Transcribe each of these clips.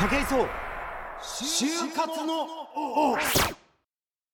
武井壮就活の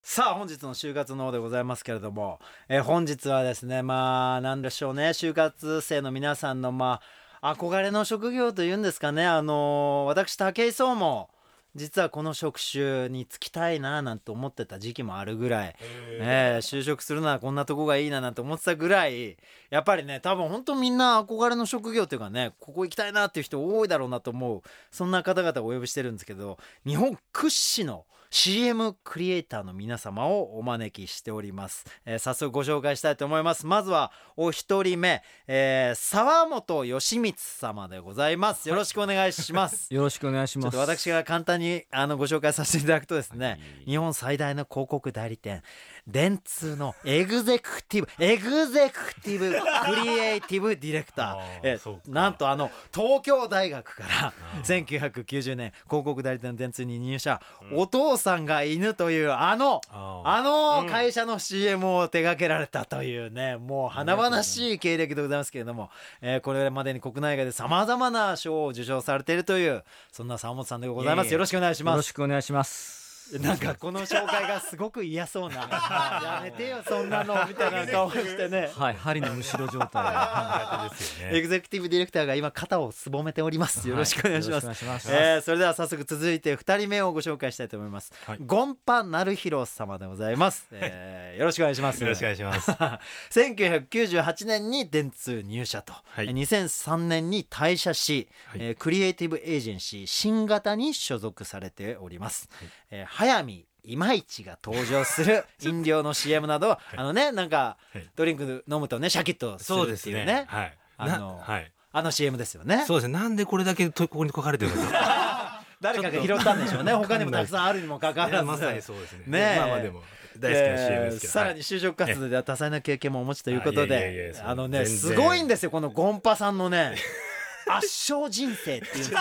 さあ本日の就活の王でございますけれども、えー本日はですねまあ何でしょうね。就活生の皆さんのまあ憧れの職業というんですかね。あのー私武井壮も実はこの職種に就きたいななんて思ってた時期もあるぐらい、ねえ就職するならこんなとこがいいななんて思ってたぐらい。やっぱりね多分本当みんな憧れの職業というかねここ行きたいなっていう人多いだろうなと思う。そんな方々をお呼びしてるんですけど日本屈指の CM クリエイターの皆様をお招きしております、えー早速ご紹介したいと思います。まずはお一人目、えー沢本義光様でございます。よろしくお願いします。よろしくお願いします。と私が簡単にあのご紹介させていただくとですね、日本最大の広告代理店電通のエグゼクティブエグゼクティブクリエイティブディレクター。えなんとあの東京大学から1990年広告代理店の電通に入社、お父さんが犬というあのああの会社の CM を手掛けられたというねもう華々しい経歴でございますけれども、えーこれまでに国内外でさまざまな賞を受賞されているというそんな沢本さんでございます。よろしくお願いしよろますしくお願いします。なんかこの紹介がすごく嫌そうな。やめてよそんなのみたいな顔してね。はい、針のむしろ状態。で。あですよねエグゼクティブディレクターが今肩をすぼめております。よろしくお願いします,、はいよろしくお願いします。えーそれでは早速続いて2人目をご紹介したいと思います、はいゴンパ成弘様でございます、えーよろしくお願いします。よろしくお願いします。1998 年に電通入社と、はい。2003年に退社し、はい。えークリエイティブエージェンシー新型に所属されております、えー早見いまいちが登場する 飲料の CM など、あのねなんかはい。ドリンク飲むとねシャキッとすそうるですね。っていうね。はい。あのなはい。あの CM ですよね。そうですね。なんでこれだけとここに書かれてるのか。誰かが拾ったんでしょうね。他にもたくさんあるにもかかわらず。まさにそうですね。ねえ。まあまあでも大好きな CM ですけど。えーさらに就職活動では多彩な経験もお持ちということであのねすごいんですよ。このゴンパさんのね 圧勝人生っていう。んですよ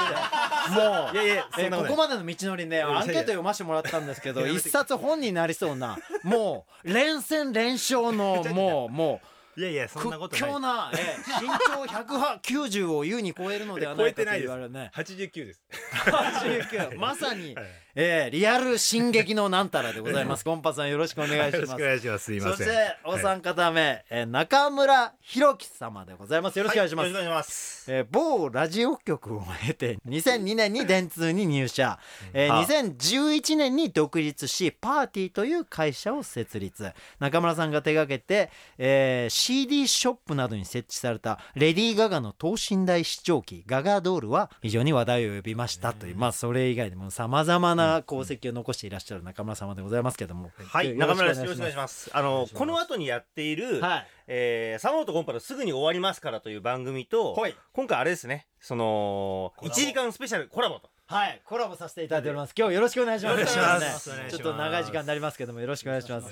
もういやいやそえーんなことない。ここまでの道のりねアンケート読ませてもらったんですけど一冊本になりそうなもう連戦連勝のもうもいやいやそんなことない。屈強な、えー身長190を優に超えるのではないかと言われるね 89です。89 まさにはい、えーリアル進撃のなんたらでございます。ゴンパさんよろしくお願いしよろしますくお願いします。すいません。そしてお三方目、えー中村弘樹様でございます。よろしくお願いします、よろしくお願いします。えー某ラジオ局を経て2002年に電通に入社、えーはあ。2011年に独立しパーティーという会社を設立。中村さんが手掛けて、えー CD ショップなどに設置されたレディー・ガガの等身大視聴器ガガドールは非常に話題を呼びましたという、まあそれ以外でもさまざまな功績を残していらっしゃる中村様でございますけども、はい、よ中村です。よろしくお願いします。あの、この後にやっている、はい。えー、サモとコンパのすぐに終わりますからという番組と、はい。今回あれですね、その、1時間スペシャルコラボと。はい、コラボさせていただいております。今日よろしくお願いします。よろしくお願いしますねちょっと長い時間になりますけども、よろしくお願いします。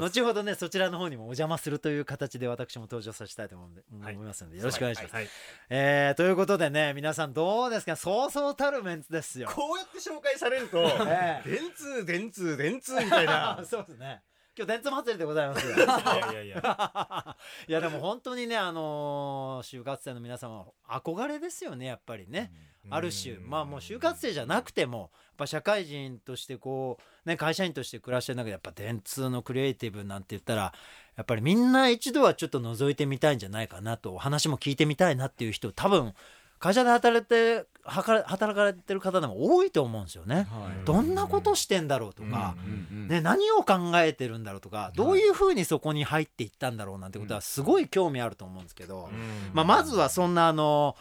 後ほどね、そちらの方にもお邪魔するという形で私も登場させたいと思うんで、はい思いますので、よろしくお願いします。はいえー、ということでね、皆さんどうですか？そうそうたるメンツですよ。こうやって紹介されると、ええ電通、電通、電通みたいな。そうですね。今日電通祭りでございます。いやいやいや。いやでも本当にねあのー就活生の皆様憧れですよねやっぱりね、ある種。まあもう就活生じゃなくてもやっぱ社会人としてこうね会社員として暮らしてる中でやっぱ電通のクリエイティブなんて言ったらやっぱりみんな一度はちょっと覗いてみたいんじゃないかなとお話も聞いてみたいなっていう人多分会社で働いてはか働かれてる方でも多いと思うんですよね。はい。どんなことしてんだろうとか、うんうんね、何を考えてるんだろうとかどういうふうにそこに入っていったんだろうなんてことはすごい興味あると思うんですけど、まあ、まずはそんなあの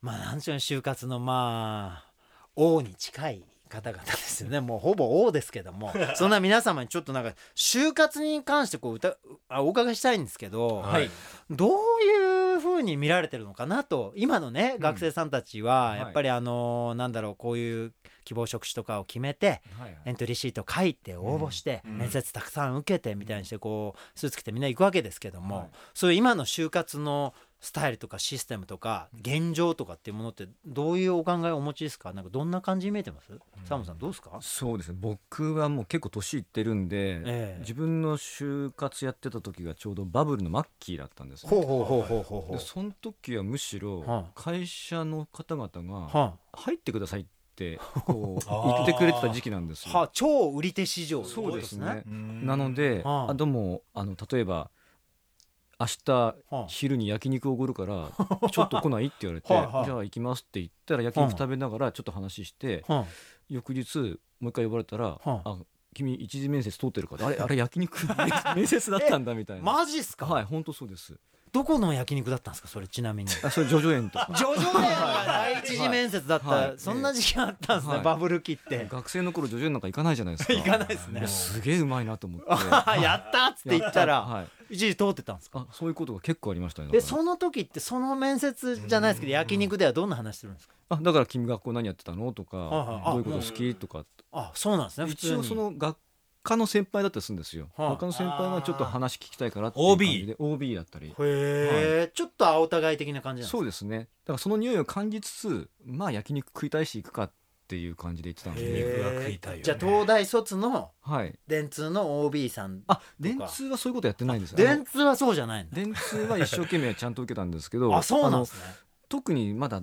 まあなんでしょうね就活のまあ王に近い方々ですよね。もうほぼ王ですけども。そんな皆様にちょっとなんか就活に関してこう歌あお伺いしたいんですけど、はい。どういうふうに見られてるのかなと今のね、学生さんたちはやっぱりあのなんだろうこういう希望職種とかを決めてはいはい。エントリーシート書いて応募して、うん。面接たくさん受けてみたいにしてこうスーツ着てみんな行くわけですけども、はい。そういう今の就活のスタイルとかシステムとか現状とかっていうものってどういうお考えをお持ちですか？なんかどんな感じに見えてます、サムさんどうですか？そうですね。僕はもう結構年いってるんで、ええ。自分の就活やってた時がちょうどバブルの末期だったんですね。ほうほうほうほうほうほう。でその時はむしろは会社の方々がは入ってくださいってって こう言ってくれてた時期なんですよ。は超売り手市場そうですね。うん。なので、はあ。あでもあの例えば明日はあ。昼に焼肉おごるから ちょっと来ない？って言われてはあはあ。じゃあ行きますって言ったら焼肉食べながらちょっと話しては翌日もう一回呼ばれたらはあ。あ君一次面接通ってるからあれあれ焼肉 面接だったんだみたいな。マジっすか、はい本当そうですどこの焼肉だったんですかそれちなみに。あそれジョジョ園とか。ジョジョ園。が第一次面接だった、はい。そんな時期あったんですね、はい。バブル期って。学生の頃ジョジョ園なんか行かないじゃないですか。行かないですね。やすげえうまいなと思って。やったっつって言ったらはい。一時通ってたんですか？あそういうことが結構ありましたねだから。でその時ってその面接じゃないですけど焼肉ではどんな話するんですか？あだから君学校何やってたのとかはいはい。あどういうこと好きとか。あそうなんですね普通に。一応その学科の先輩だったりするんですよ、はあ。学科の先輩がちょっと話聞きたいからっていう感じで。OB だったり。へえ、ちょっと青互い的な感じなんですか？そうですね。だからその匂いを感じつつまあ焼肉食いたいし行くかっていう感じで言ってたんで、へ肉が食いたいよね。じゃあ東大卒のはい。電通の OB さんあ電通はそういうことやってないんです。よ電通はそうじゃないんだ。電通は一生懸命ちゃんと受けたんですけど あそうなんのですね。特にまだ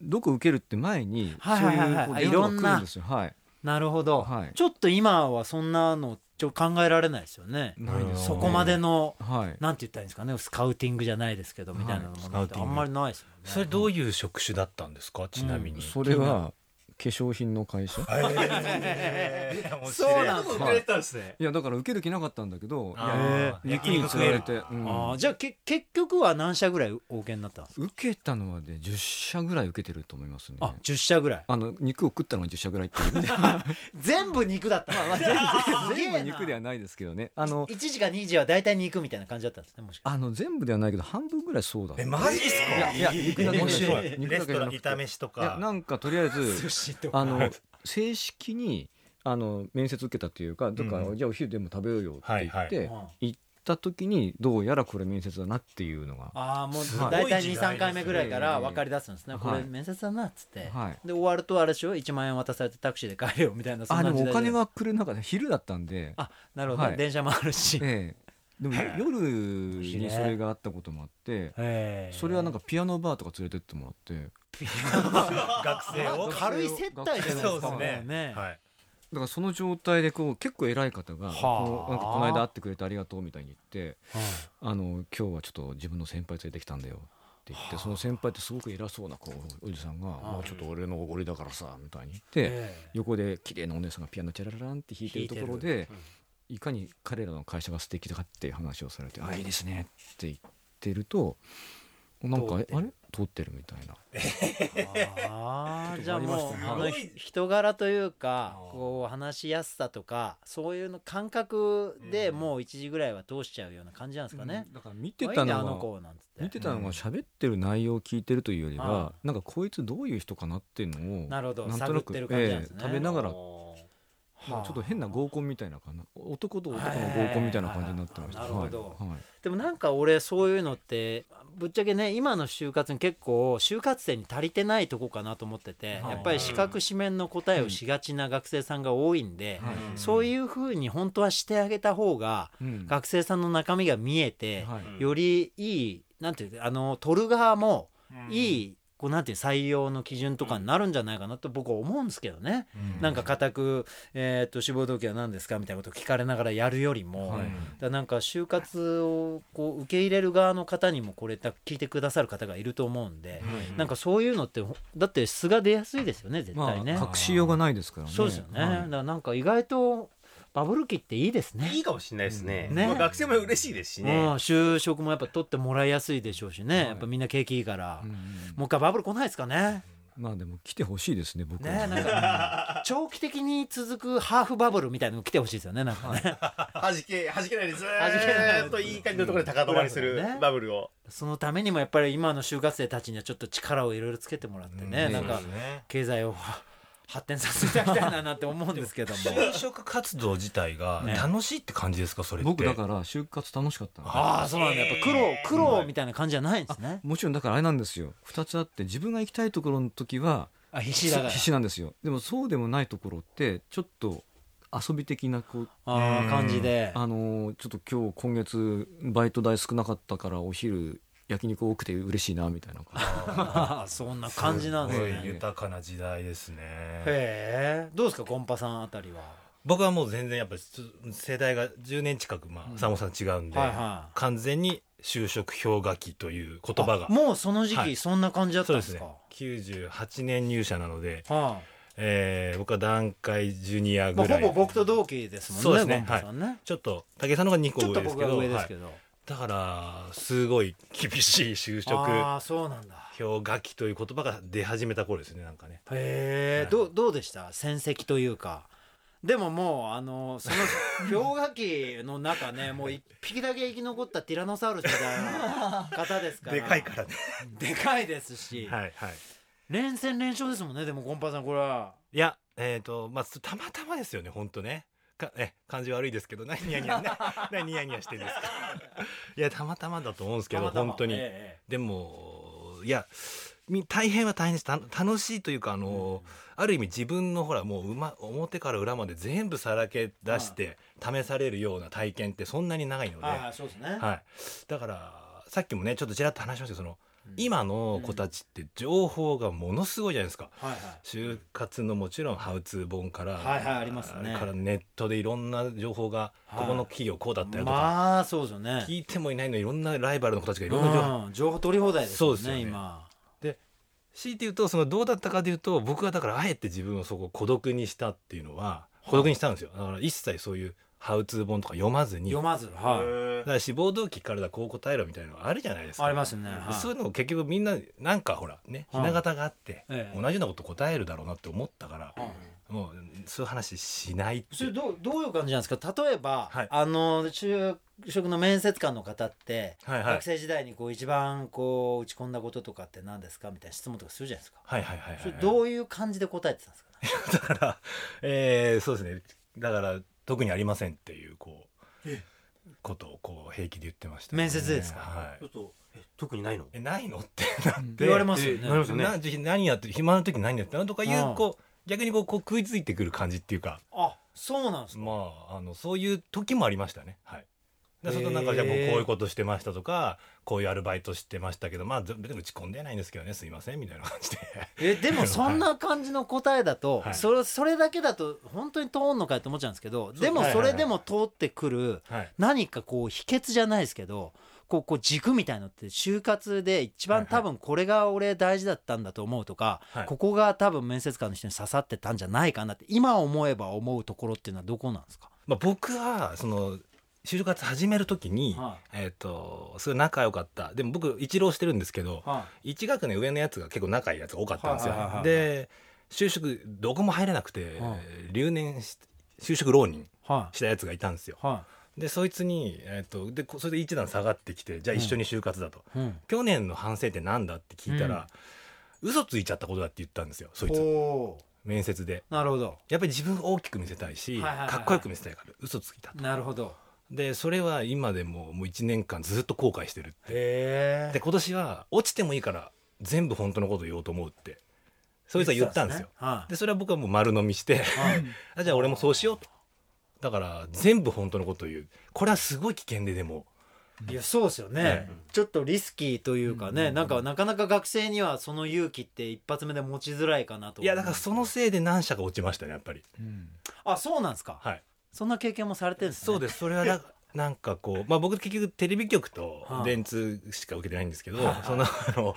どこ受けるって前にはいそうはいはいはい。あいうこう電話が来るんですよ。はいなるほど、はい。ちょっと今はそんなのちょ考えられないですよね。そこまでのはい。なんて言ったらいいんですかね。スカウティングじゃないですけどみたいなのもあんまりないですもんね。それどういう職種だったんですか？ちなみに、それは化粧品の会社？そうなんですはい。いやだから受ける気なかったんだけど肉に釣られて、う。ん。あーじゃあけ結局は何社ぐらいお受けになった？んですか受けたのはね10社ぐらい受けてると思いますね。あ10社ぐらい。あの肉を食ったのが10社ぐらいっていう。全部肉だった。まあまあ 全全部肉ではないですけどね。あの1時か2時は大体肉みたいな感じだったんですねもしかあの全部ではないけど半分ぐらいそうだえマジっすか？いやいや肉だけ肉レストランだけ炒めしとかなんかとりあえず あの正式にあの面接受けたというかだから、うんじゃあお昼でも食べようよって言って、はいはい。行った時にどうやらこれ面接だなっていうのがああもう大体時代ですね。23回目ぐらいから分かり出すんですね、こはい。れ面接だなっつって、はい。で終わるとあれでしょ？1万円渡されてタクシーで帰れよみたいなそんあでもな時代お金が来る中で昼だったんで。あなるほど、はい。電車もあるし、ええ。でも 夜にそれがあったこともあってそれはなんかピアノバーとか連れてってもらって学生を。軽い接待じゃないですか。そうですね。ね。はい。だからその状態でこう結構偉い方がはあ。このなんかこの間会ってくれてありがとうみたいに言ってはいあの今日はちょっと自分の先輩連れてきたんだよって言ってその先輩ってすごく偉そうなこうおじさんが「まあちょっと俺のおごりだからさ」みたいに。言ってえ。横で綺麗なお姉さんがピアノチャララランって弾いてるところでいかに彼らの会社が素敵だかっていう話をされて「あいいですね」って言ってるとなんかあれ？通ってるみたいな。ああじゃあもうあのひ人柄というかこう話しやすさとかそういうの感覚でもう1時ぐらいは通しちゃうような感じなんですかね、だから見ていいねあのたのは子なんつって。見てたのが喋ってる内容を聞いてるというよりあはなんかこいつどういう人かなっていうのをなるほど。なんとなくね。ええ食べながらはあまあちょっと変な合コンみたいなかな男と男の合コンみたいな感じになってました。はいはいはい。なるほど。はい。はい。でもなんか俺そういうのってぶっちゃけね今の就活に結構就活生に足りてないとこかなと思っててはい。やっぱり四角四面の答えをしがちな学生さんが多いんではい。そういうふうに本当はしてあげた方がうん。学生さんの中身が見えてはい。よりいいなんていうあの取る側もいいこうなんて採用の基準とかになるんじゃないかなと僕は思うんですけどね。なんか固く、えー、と志望動機は何ですかみたいなことを聞かれながらやるよりも、はい。だなんか就活をこう受け入れる側の方にもこれだ聞いてくださる方がいると思うんで、なんかそういうのってほだって素が出やすいですよね絶ま対ね。あ隠しようがないですからね。そうですよね、はい。だからなんか意外とバブル期っていいですね。いいかもしれないですね。ねまあ学生も嬉しいですしうん、ね。就職もやっぱ取ってもらいやすいでしょうしね、い。やっぱみんな景気いいから、うもう一回バブル来ないですかね。まあでも来てほしいですね僕は。ねなんか長期的に続くハーフバブルみたいなの来てほしいですよねなんかね。弾け、弾けないでず弾けないーっといい感じのところで高止まりするね。バブルを。そのためにもやっぱり今の就活生たちにはちょっと力をいろいろつけてもらってね、うん。なんか経済をは発展させていただきたいななんて思うんですけども。就職活動自体がね。楽しいって感じですか？それって。僕だから就活楽しかったのああそうなんだ。やっぱ苦労苦労みたいな感じじゃないんですね。もちろんだからあれなんですよ。2つあって自分が行きたいところの時はあ必死だから。必死なんですよ。でもそうでもないところってちょっと遊び的なこうあー感じで。あのーちょっと今日今月バイト代少なかったからお昼焼肉多くて嬉しいなみたいなああ そんな感じなんですすごいね豊かな時代ですね。へえ。どうですかゴンパさんあたりは？僕はもう全然やっぱり世代が10年近くまあさん。まさん違うんで、はいは完全に就職氷河期という言葉が。あもうその時はい。期そんな感じだったんですですか、ね98年入社なので、はえー僕は段階ジュニアい。まあ、ぐらい、ほぼ僕と同期ですもんねそうですね。ゴンパさんね、ちょっと武井さんの方が2個ちょっと僕は上ですけど上ですけど、はいだからすごい厳しい就職。ああそうなんだ。氷河期という言葉が出始めた頃ですねなんかね。へえ、はい。どうどうでした？戦績というか。でももうあのその 氷河期の中ねもう一匹だけ生き残ったティラノサウルスみたいな方ですから。でかいからね。でかいですし、はいはい。連戦連勝ですもんねでもゴンパさんこれは。いやえっ、とまあたまたまですよね本当ねか え感じ悪いですけど何ニヤニヤな何ニヤニヤしてるんですか？いやたまたまだと思うんですけど本当に、えでもいやみ大変は大変です。た楽しいというかあの、ある意味自分のほらもう馬表から裏まで全部さらけ出して試されるような体験ってそんなに長いので、えはいはいそうですね、はい、だからさっきもねちょっとちらっと話しましたけどその、うん今の子たちって情報がものすごいじゃないですか。はいはい。就活のもちろんハウツー本から、はいはいありますね。からネットでいろんな情報が、はい。ここの企業こうだったよとか、まあそうですよね。聞いてもいないのにいろんなライバルの子たちがいろんな情報、うん。情報取り放題ですよねそうですよね。今。強いて言うとそのどうだったかというと僕はだからあえて自分をそこ孤独にしたっていうのは孤独にしたんですよ。だから一切そういうハウツー本とか読まずに読まずはい。だから志望動機からだこう答えろみたいなのがあるじゃないですか。ありますね、はい。そういうのを結局みんななんかほらねはい。ひな形があって、ええ。同じようなこと答えるだろうなって思ったから、はい。もうそういう話しないってそれどうどういう感じなんですか？例えば、はい。あの就職の面接官の方って、はいはい。学生時代にこう一番こう打ち込んだこととかって何ですか？みたいな質問とかするじゃないですか、はいはいはいはいそれどういう感じで答えてたんですか、ね、だから、えーそうですね。だから特にありませんっていうこうことをこう平気で言ってましたね、面接ですか？はい。ちょっとえ特にないの？えないのって。なって言われますよね、えなりますよね。なじ何やって暇の時何やってたのとかいう、うんこう逆にこうこう食いついてくる感じっていうか。あそうなんですか、まああのそういう時もありましたね。はいでそのなんかじゃあこういうことしてましたとかこういうアルバイトしてましたけどまあ別に打ち込んでないんですけどねすいませんみたいな感じで。えでも そんな感じの答えだと、はい。それそれだけだと本当に通んのかよって思っちゃうんですけどでもはいそれでも通ってくるはい。何かこう秘訣じゃないですけどこうこう軸みたいのって就活で一番多分これが俺大事だったんだと思うとか、はい。ここが多分面接官の人に刺さってたんじゃないかなって今思えば思うところっていうのはどこなんですか、まあ、僕はその就活始める時に、はえっ、とすごい仲良かった。でも僕一浪してるんですけどは一学年上のやつが結構仲いいやつが多かったんですよ、はいはいはいはいで就職どこも入れなくて、は留年し就職浪人したやつがいたんですよ。でそいつに、えっとでこそれで一段下がってきてじゃあ一緒に就活だと、い、うん、去年の反省ってなんだって聞いたら、嘘ついちゃったことだって言ったんですよそいつ。面接で。なるほど。やっぱり自分を大きく見せたいし、はいはいはいはい。かっこよく見せたいから嘘ついたと。なるほどでそれは今でももう1年間ずっと後悔してるって。へで今年は落ちてもいいから全部本当のこと言おうと思うって。そいつは言ったんですよ。はでそれは僕はもう丸飲みしていはい。あじゃあ俺もそうしようと。だから全部本当のことを言う。これはすごい危険ででも。いやそうですよね、はいちょっとリスキーというかね、なんかなかなか学生にはその勇気って一発目で持ちづらいかなといやだからそのせいで何社か落ちましたねやっぱり。あそうなんですか、はいそんな経験もされてるんですね。そうです。それはななんかこうまあ僕結局テレビ局とはい電通しか受けてないんですけど、はいそのあの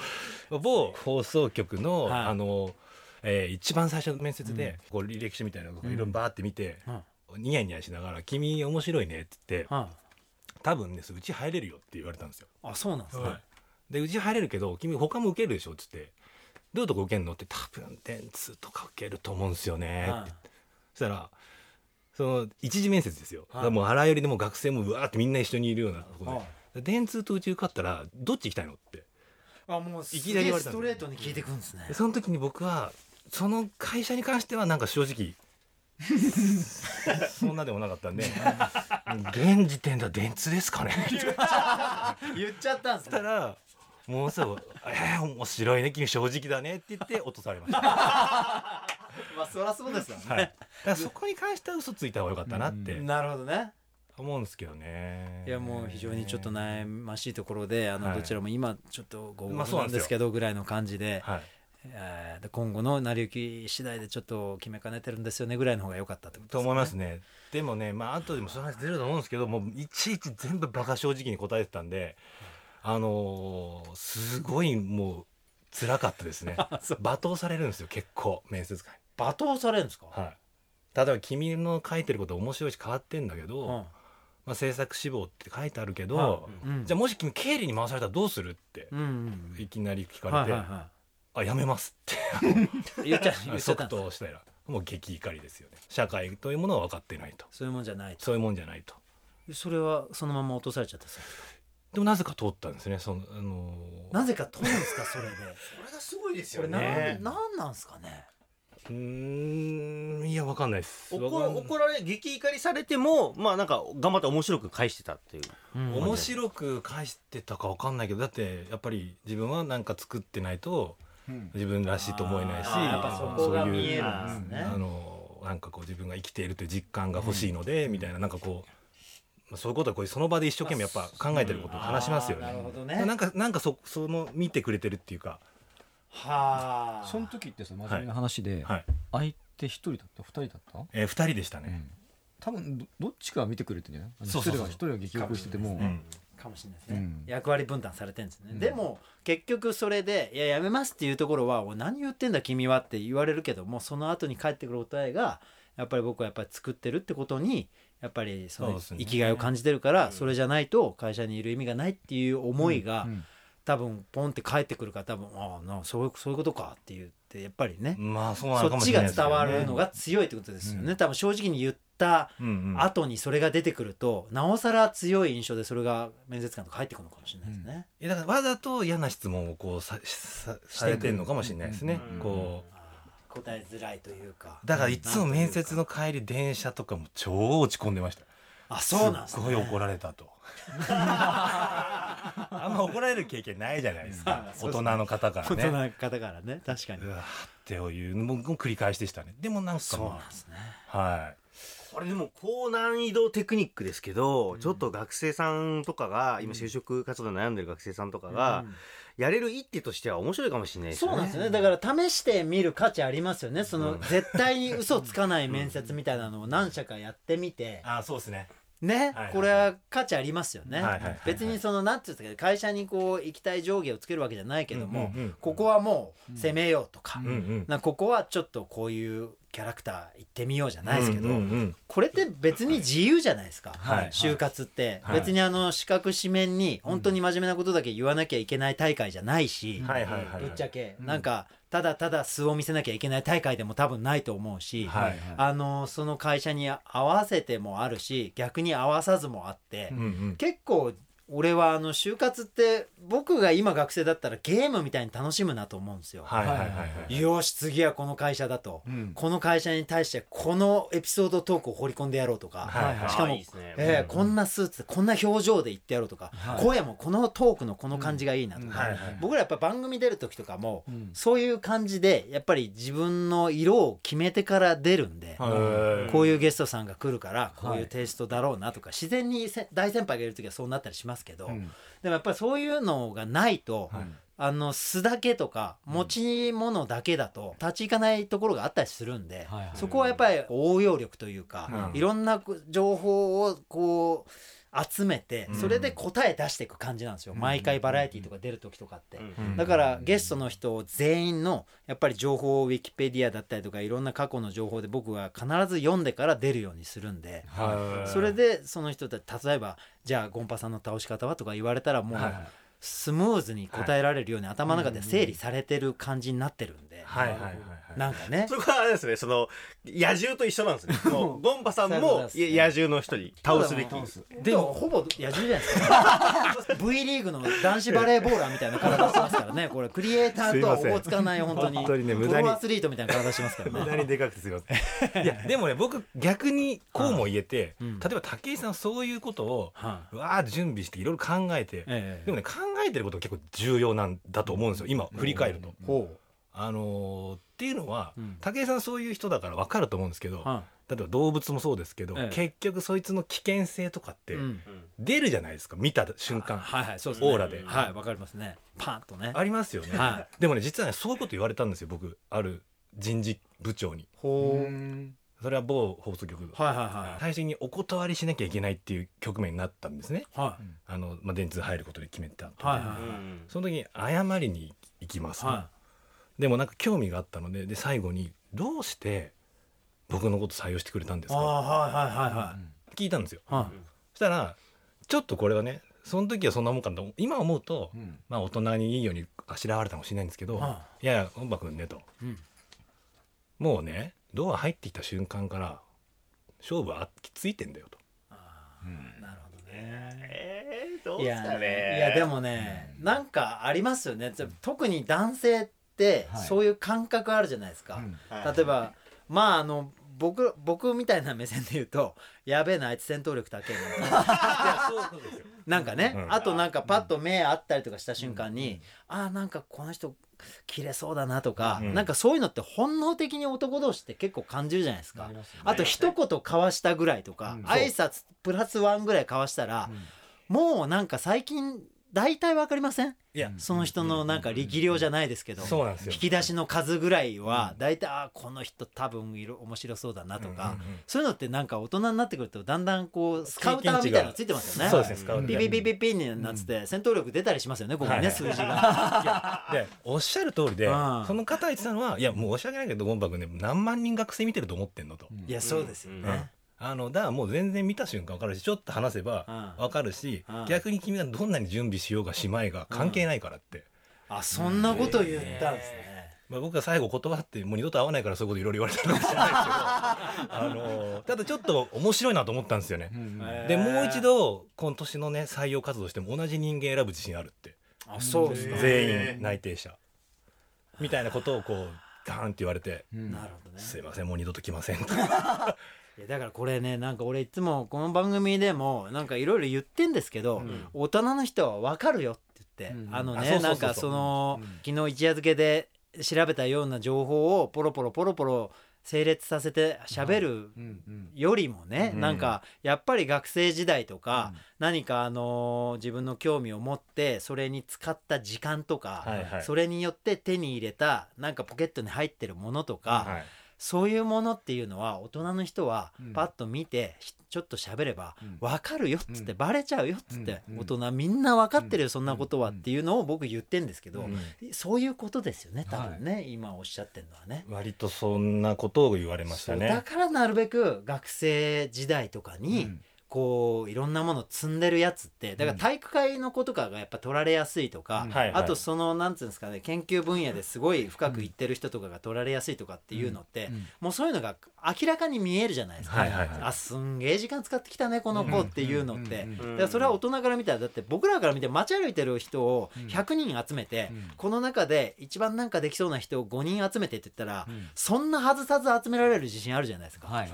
某放送局の、はい。あの、えー一番最初の面接で、こう履歴書みたいなのをいろいろバーって見て、はニヤニヤしながら「君面白いね」って言っては「多分ねうち入れるよ」って言われたんですよ。いあそうなんですね、はい。でうち入れるけど君他も受けるでしょっつって「どういうとこ受けるの?」って「多分電通とか受けると思うんですよね」って、はい。そしたらその一次面接ですよ、はい。もうあらゆるでも学生もうわーってみんな一緒にいるようなところで、はい。電通とうち受かったらどっち行きたいのって。あもうすいきなり言われたストレートに聞いてくるんですね。でその時に僕はその会社に関してはなんか正直 そんなでもなかったんで現時点では電通ですかね 言っちゃったんですたらもうすぐ「えー、面白いね君正直だね」って言って落とされました、まあそりゃそうですよね、はい、だからそこに関しては嘘ついた方がよかったなってなるほどね。思うんですけどね。いやもう非常にちょっと悩ましいところであのはい。どちらも今ちょっとごまあそうなんですけどぐらいの感じではい。え今後の成り行き次第でちょっと決めかねてるんですよねぐらいの方が良かったってことですね。と思いますね。でもねまあ後でもその話出ると思うんですけどもういちいち全部バカ正直に答えてたんであのーすごいもう辛かったですね。罵倒されるんですよ結構面接官に罵倒されるんですか、はい。例えば君の書いてること面白いし変わってんだけど、うん。まあ、制作志望って書いてあるけど、はうん。じゃあもし君経理に回されたらどうするってうん。うんいきなり聞かれて、はいはいはあやめますって。い 言っちゃ言っちゃった。即答したら。もう激怒りですよね。社会というものは分かってないと。そういうもんじゃないと。そういうもんじゃないと。それはそのまま落とされちゃったんでもなぜか通ったんですね。そのあのー。なぜか取るんですか？それで。これがすごいですこれなんねなんなんですかね？うーんいや分かんないです。怒られ激怒りされてもまあなんか頑張って面白く返してたっていう。うん。面白く返してたか分かんないけどだってやっぱり自分は何か作ってないと自分らしいと思えないしあーやっぱそこが見えるんですね。あのなんかこう自分が生きているという実感が欲しいので、みたいななんかこうまあそういうことはこうその場で一生懸命やっぱ考えてることを話しますよね。なるほどね。なんかなんかそその見てくれてるっていうか、はあ。その時ってさ真面目な話で、はい。相手一人だった？二人だった、えー、2人でしたね。多分どどっちかは見てくれてんじゃない？あのそうそうそう。一人は一人は激怒してても、うん。かもしれないですね、うん。役割分担されてるんですね、うん。でも結局それで「いややめます」っていうところは「おい何言ってんだ君は」って言われるけどもその後に返ってくる答えがやっぱり僕はやっぱり作ってるってことにやっぱりそのそうですね。生きがいを感じてるからそれじゃないと会社にいる意味がないっていう思いがうん多分ポンって返ってくるから多分ああなそういうそういうことかって言ってやっぱりね。まあそうなのかそっちが伝わるのが強いってことですよね、うん。多分正直に言ったうんうん。後にそれが出てくるとなおさら強い印象でそれが面接官とか入ってくるのかもしれないですね。いやだからわざと嫌な質問をこうささされてるのかもしれないですね。うん。こう。答えづらいというか。だからいつも面接の帰り電車とかも超落ち込んでました。あそうなんですねすっごい怒られたと。あんま怒られる経験ないじゃないですか。大人の方から大人ね。の方からね確かにうわーっていうのも繰り返しでしたね。でもなんかそうなんですねはこれでも高難易度テクニックですけど、ちょっと学生さんとかが今就職活動で悩んでる学生さんとかが、やれる一手としては面白いかもしれないですよねそうなんですよねだから試してみる価値ありますよねその、絶対に嘘つかない面接みたいなのを何社かやってみてい。、あそうですね。ね、はいはいこれは価値ありますよね、はいはいはい別にそのなんていうんですか会社にこう行きたい上下をつけるわけじゃないけども、うんうんうんここはもう攻めようとか、うんうん。なここはちょっとこういうキャラクター行ってみようじゃないですけど、うんうんうん。これって別に自由じゃないですか、はい。就活って、はい。別にあの四角紙面に本当に真面目なことだけ言わなきゃいけない大会じゃないし、はいはいはいはい。ぶっちゃけ、なんかただただ素を見せなきゃいけない大会でも多分ないと思うし、はい。あのその会社に合わせてもあるし逆に合わさずもあって、うんうん。結構俺はあの就活って僕が今学生だったらゲームみたいに楽しむなと思うんですよ。はいはいはいはい。よし次はこの会社だと、うん。この会社に対してこのエピソードトークを放り込んでやろうとか、はいはい。しかもえーこんなスーツでこんな表情で言ってやろうとか、はい。声もこのトークのこの感じがいいなとか、うん。はいはい僕らやっぱ番組出る時とかも、うん。そういう感じでやっぱり自分の色を決めてから出るんで、はい。こういうゲストさんが来るからこういうはい。テイストだろうなとか自然にせ大先輩がいる時はそうなったりしますけど、うん。でもやっぱりそういうのがないと、はい。あの素だけとか持ち物だけだと立ち行かないところがあったりするんで、そこはやっぱり応用力というか、うん。いろんな情報をこう集めてうん。それで答え出していく感じなんですよ、うん。毎回バラエティーとか出る時とかって。うん。だからゲストの人全員のやっぱり情報をウィキペディアだったりとかいろんな過去の情報で僕は必ず読んでから出るようにするんで。はい。それでその人たち例えばじゃあゴンパさんの倒し方はとか言われたらもうスムーズに答えられるように頭の中で整理されてる感じになってるんで。はいはい。はい。はい。なんかね。それはあれですねその野獣と一緒なんですね。そのゴンパさんも野獣の一人倒すべき。でもでもほぼ野獣じゃないですか。V リーグの男子バレーボーラーみたいな体してますからね。これクリエイターとはおぼつかない本当に。本当にねプ無駄に。ロアスリートみたいな体してますから無ね駄にでかくてすみません。いやでもね僕逆にこうも言えて、うん。例えば武井さんはそういうことをはい。わー準備していろいろ考えて、ええ。でもね考えてることが結構重要なんだと思うんですよ今振り返ると。ほあのーっていうのは、うん。武井さんそういう人だから分かると思うんですけど、は例えば動物もそうですけど、ええ。結局そいつの危険性とかって出るじゃないですか見た瞬間、はいはいそうですね。オーラで。はいわかりますね。パンとね。ありますよね、はでもね実はねそういうこと言われたんですよ僕ある人事部長に。ほうそれは某放送局。はいはいはい。最終的にお断りしなきゃいけないっていう局面になったんですね。はい。あの、まあ、電通入ることで決めた後はいはいその時に謝りに行きます、はでもなんか興味があったのでで最後に「どうして僕のこと採用してくれたんですか?」はいはいはいはい。聞いたんですよ。はい。そしたらちょっとこれはねその時はそんなもんかと今思うと、まあ大人にいいようにあしらわれたかもしれないんですけど、、はい。やいや本間君ねと、うん。もうねドア入ってきた瞬間から勝負はついてんだよと。なるほどね。えー、どういですかやね。いやでもねなんかありますよね。特に男性っそういう感覚あるじゃないですか、はい。例えばまああの僕僕みたいな目線で言うとやべえなあいつ戦闘力高えな。なんかね、うん。あとなんかパッと目合ったりとかした瞬間に、ああなんかこの人切れそうだなとか、うん。なんかそういうのって本能的に男同士って結構感じるじゃないですか、すよね。あと一言交わしたぐらいとか、うん。挨拶プラスワンぐらい交わしたら、もうなんか最近大体わかりません？いや。その人のなんか力量じゃないですけど、そうなんですよ。引き出しの数ぐらいは大体、あーこの人多分いろ面白そうだなとか、うんうんうん。そういうのってなんか大人になってくるとだんだんこうスカウターみたいなのついてますよね。そうですねスカウター。ピピピピピになってて戦闘力出たりしますよねここにね、はい数字が。でおっしゃる通りでうんその方が言ってたのはいやもう申し訳ないけどゴンバ君ね何万人学生見てると思ってんのと、いやそうですよね。うんあのだからもう全然見た瞬間分かるしちょっと話せばうん。分かるし、うん。逆に君がどんなに準備しようがしまいが関係ないからって、あそんなこと言ったんですね。まあ、僕は最後断ってもう二度と会わないからそういうこといろいろ言われたかもしれないですけどあのただちょっと面白いなと思ったんですよね。でもう一度今年のね採用活動しても同じ人間選ぶ自信あるって。あそうですか。全員内定者。みたいなことをこうガーンって言われてなるほど「ね。すいませんもう二度と来ません」いやだからこれねなんか俺いつもこの番組でもなんかいろいろ言ってんですけど、大人の人は分かるよって言って、うん。あのねなんかその、昨日一夜漬けで調べたような情報をポロポロポロポロ整列させて喋るよりもね、うん。なんかやっぱり学生時代とか、何かあのー自分の興味を持ってそれに使った時間とか、はいはい。それによって手に入れたなんかポケットに入ってるものとか、はいそういうものっていうのは大人の人はうん。パッと見てひちょっと喋ればうん。分かるよっつってうん。バレちゃうよっつってうん。大人みんな分かってるようん。そんなことはっていうのを僕言ってんですけどうん。そういうことですよね多分ね今おっしゃってるのはね。割とそんなことを言われましたそうだね。からなるべく学生時代とかにこういろんなもの積んでるやつってだから体育会の子とかがやっぱ取られやすいとか、うん。あとそのなんつうんですかね研究分野ですごい深くいってる人とかが取られやすいとかっていうのって、もうそういうのが明らかに見えるじゃないですか、はいはいはい。あすんげえ時間使ってきたねこの子っていうのって、うんだからそれは大人から見たらだって僕らから見て街歩いてる人を100人集めて、うん。この中で一番なんかできそうな人を5人集めてって言ったら、うん。そんな外さず集められる自信あるじゃないですか。はい。ね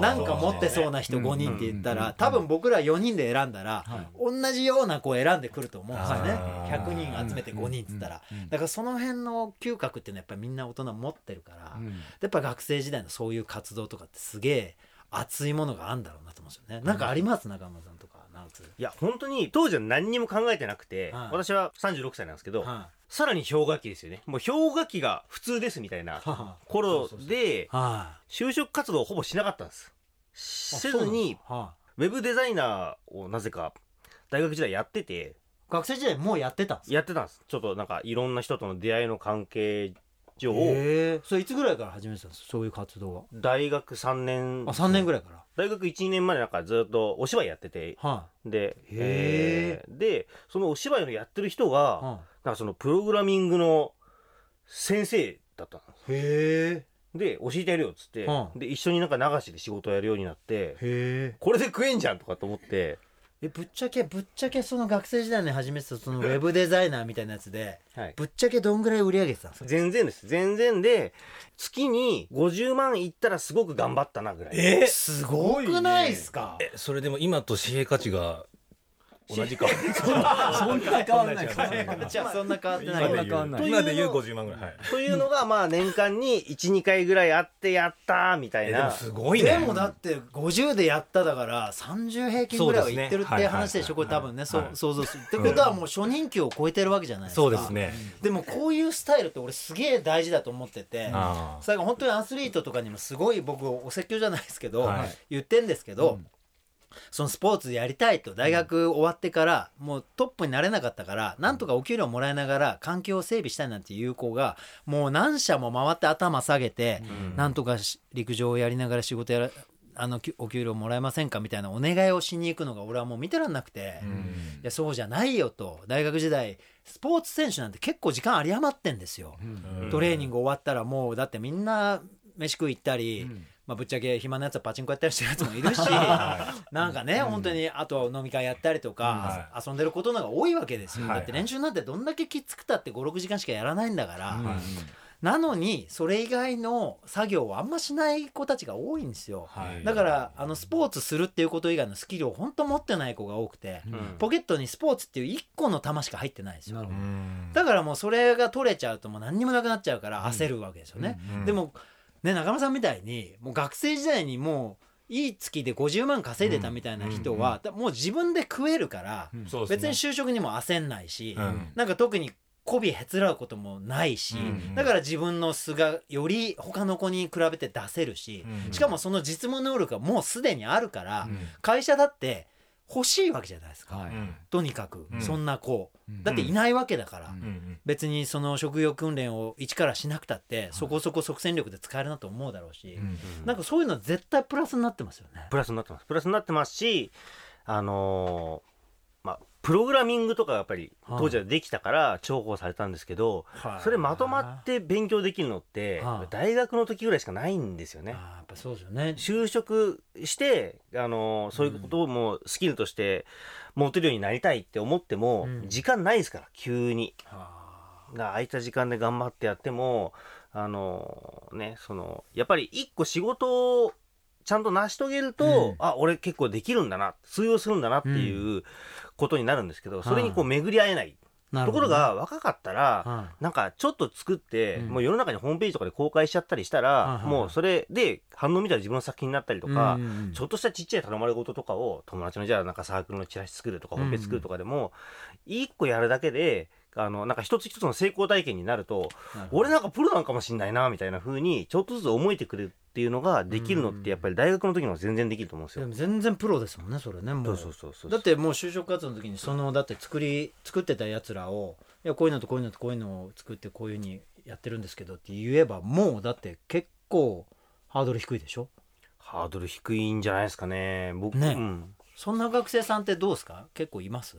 なんか持ってそうな人5人って言ったらうんうん多分僕ら4人で選んだらはい。同じような子を選んでくると思うんですよね。あー100人集めて5人っつったら。うんうんだからその辺の嗅覚っていうのはやっぱりみんな大人持ってるからうん。やっぱ学生時代のそういう活動とかってすげえ熱いものがあるんだろうなと思うんですよね。なんかあります？中村さんとかなんつういや本当に当時は何にも考えてなくて、はい。私は36歳なんですけど、はさらに氷河期ですよね。もう氷河期が普通ですみたいないは頃でいは就職活動をほぼしなかったんです。いせずにはウェブデザイナーをなぜか大学時代やっててい学生時代もうやってたんですか？やってたんです。ちょっとなんかいろんな人との出会いの関係上。へえそれいつぐらいから始めてたんですか？そういう活動は。大学3年。あ3年ぐらいから。大学12年までなんかずっとお芝居やってて。はでへえー。でそのお芝居のやってる人が、い。はなんかそのプログラミングの先生だったんですいへえで教えてやるよっつって、うんで一緒になんか流しで仕事をやるようになって。へえこれで食えんじゃんとかと思って、えぶっちゃけぶっちゃけその学生時代に始めてたそのウェブデザイナーみたいなやつではい、ぶっちゃけどんぐらい売り上げてたんですか全然です。全然で月に50万いったらすごく頑張ったなぐらい、え？すごくないっすか？えそれでも今と紙幣価値が同じか そんな変わんない。じゃあそんな変わってない。今で言う。50万ぐらい、はい、というのがまあ年間に12回ぐらいあってやったみたいな。えでもすごいね。でもだって50でやっただから30平均ぐらいはいってるって話でしょ？これ多分ねそうはい想像する。ってことはもう初任給を超えてるわけじゃないですか。そうですね、でもこういうスタイルって俺すげえ大事だと思っててあ最後本当にアスリートとかにもすごい僕お説教じゃないですけど、はい。言ってんですけど、そのスポーツやりたいと大学終わってからもうトップになれなかったからなんとかお給料もらいながら環境を整備したいなんていう子がもう何社も回って頭下げて、うん。なんとかし陸上をやりながら仕事やらあのきお給料もらえませんかみたいなお願いをしに行くのが俺はもう見てらんなくて、いやそうじゃないよと。大学時代スポーツ選手なんて結構時間有り余ってんですよ。うんトレーニング終わったらもうだってみんな飯食い行ったり、まあ、ぶっちゃけ暇なやつはパチンコやったりしてるやつもいるし なんかね、本当にあとは飲み会やったりとか、は遊んでることの方が多いわけですよ、はい。だって練習なんてどんだけきつくたって56時間しかやらないんだから、うん。なのにそれ以外の作業をあんましない子たちが多いんですよ。はい。だからあのスポーツするっていうこと以外のスキルを本当持ってない子が多くて、うん。ポケットにスポーツっていう1個の球しか入ってないんですよ。だからもうそれが取れちゃうともう何にもなくなっちゃうから焦るわけですよね、うん。でもね中村さんみたいにもう学生時代にもういい月で50万稼いでたみたいな人は、だもう自分で食えるから、別に就職にも焦んないし、うん。なんか特に媚びへつらうこともないし、うんだから自分の素がより他の子に比べて出せるし、うんしかもその実務能力がもうすでにあるから、うん。会社だって欲しいわけじゃないですか、はい。うん。とにかく、うん。そんな子、う。ん。だっていないわけだから、うん。うん。別にその職業訓練を一からしなくたってそこそこ即戦力で使えるなと思うだろうし、うん。なんかそういうのは絶対プラスになってますよね。プラスになってます。プラスになってますしあのプログラミングとかやっぱり当時はできたから重宝されたんですけど、はいそれまとまって勉強できるのってはい大学の時ぐらいしかないんですよね。やっぱそうですよね。就職して、あのーそういうことをもうスキルとして持てるようになりたいって思っても、うん時間ないですから急に。空いた時間で頑張ってやってもあのねそのやっぱり一個仕事をちゃんと成し遂げると、うん。あ俺結構できるんだな通用するんだなっていうことになるんですけど、それにこう巡り合えない、ところが若かったら、はなんかちょっと作って、うん。もう世の中にホームページとかで公開しちゃったりしたら、もうそれで反応見たら自分の作品になったりといか、ちょっとしたちっちゃい頼まれ事とかを友達のじゃあなんかサークルのチラシ作るとかホームページ作るとかでも、一個やるだけであのなんか一つ一つの成功体験になると俺なんかプロなんかもしんないなみたいな風にちょっとずつ思えてくるっていうのができるのってやっぱり大学の時の全然できると思うんですよ。全然プロですもんねそれねもそううそうそうそう。だってもう就職活動の時にそのだって作り作ってたやつらをいやこういうのとこういうのとこういうのを作ってこういうふうにやってるんですけどって言えばもうだって結構ハードル低いでしょ？ハードル低いんじゃないですかね。僕ねうん。そんな学生さんってどうですか？結構います？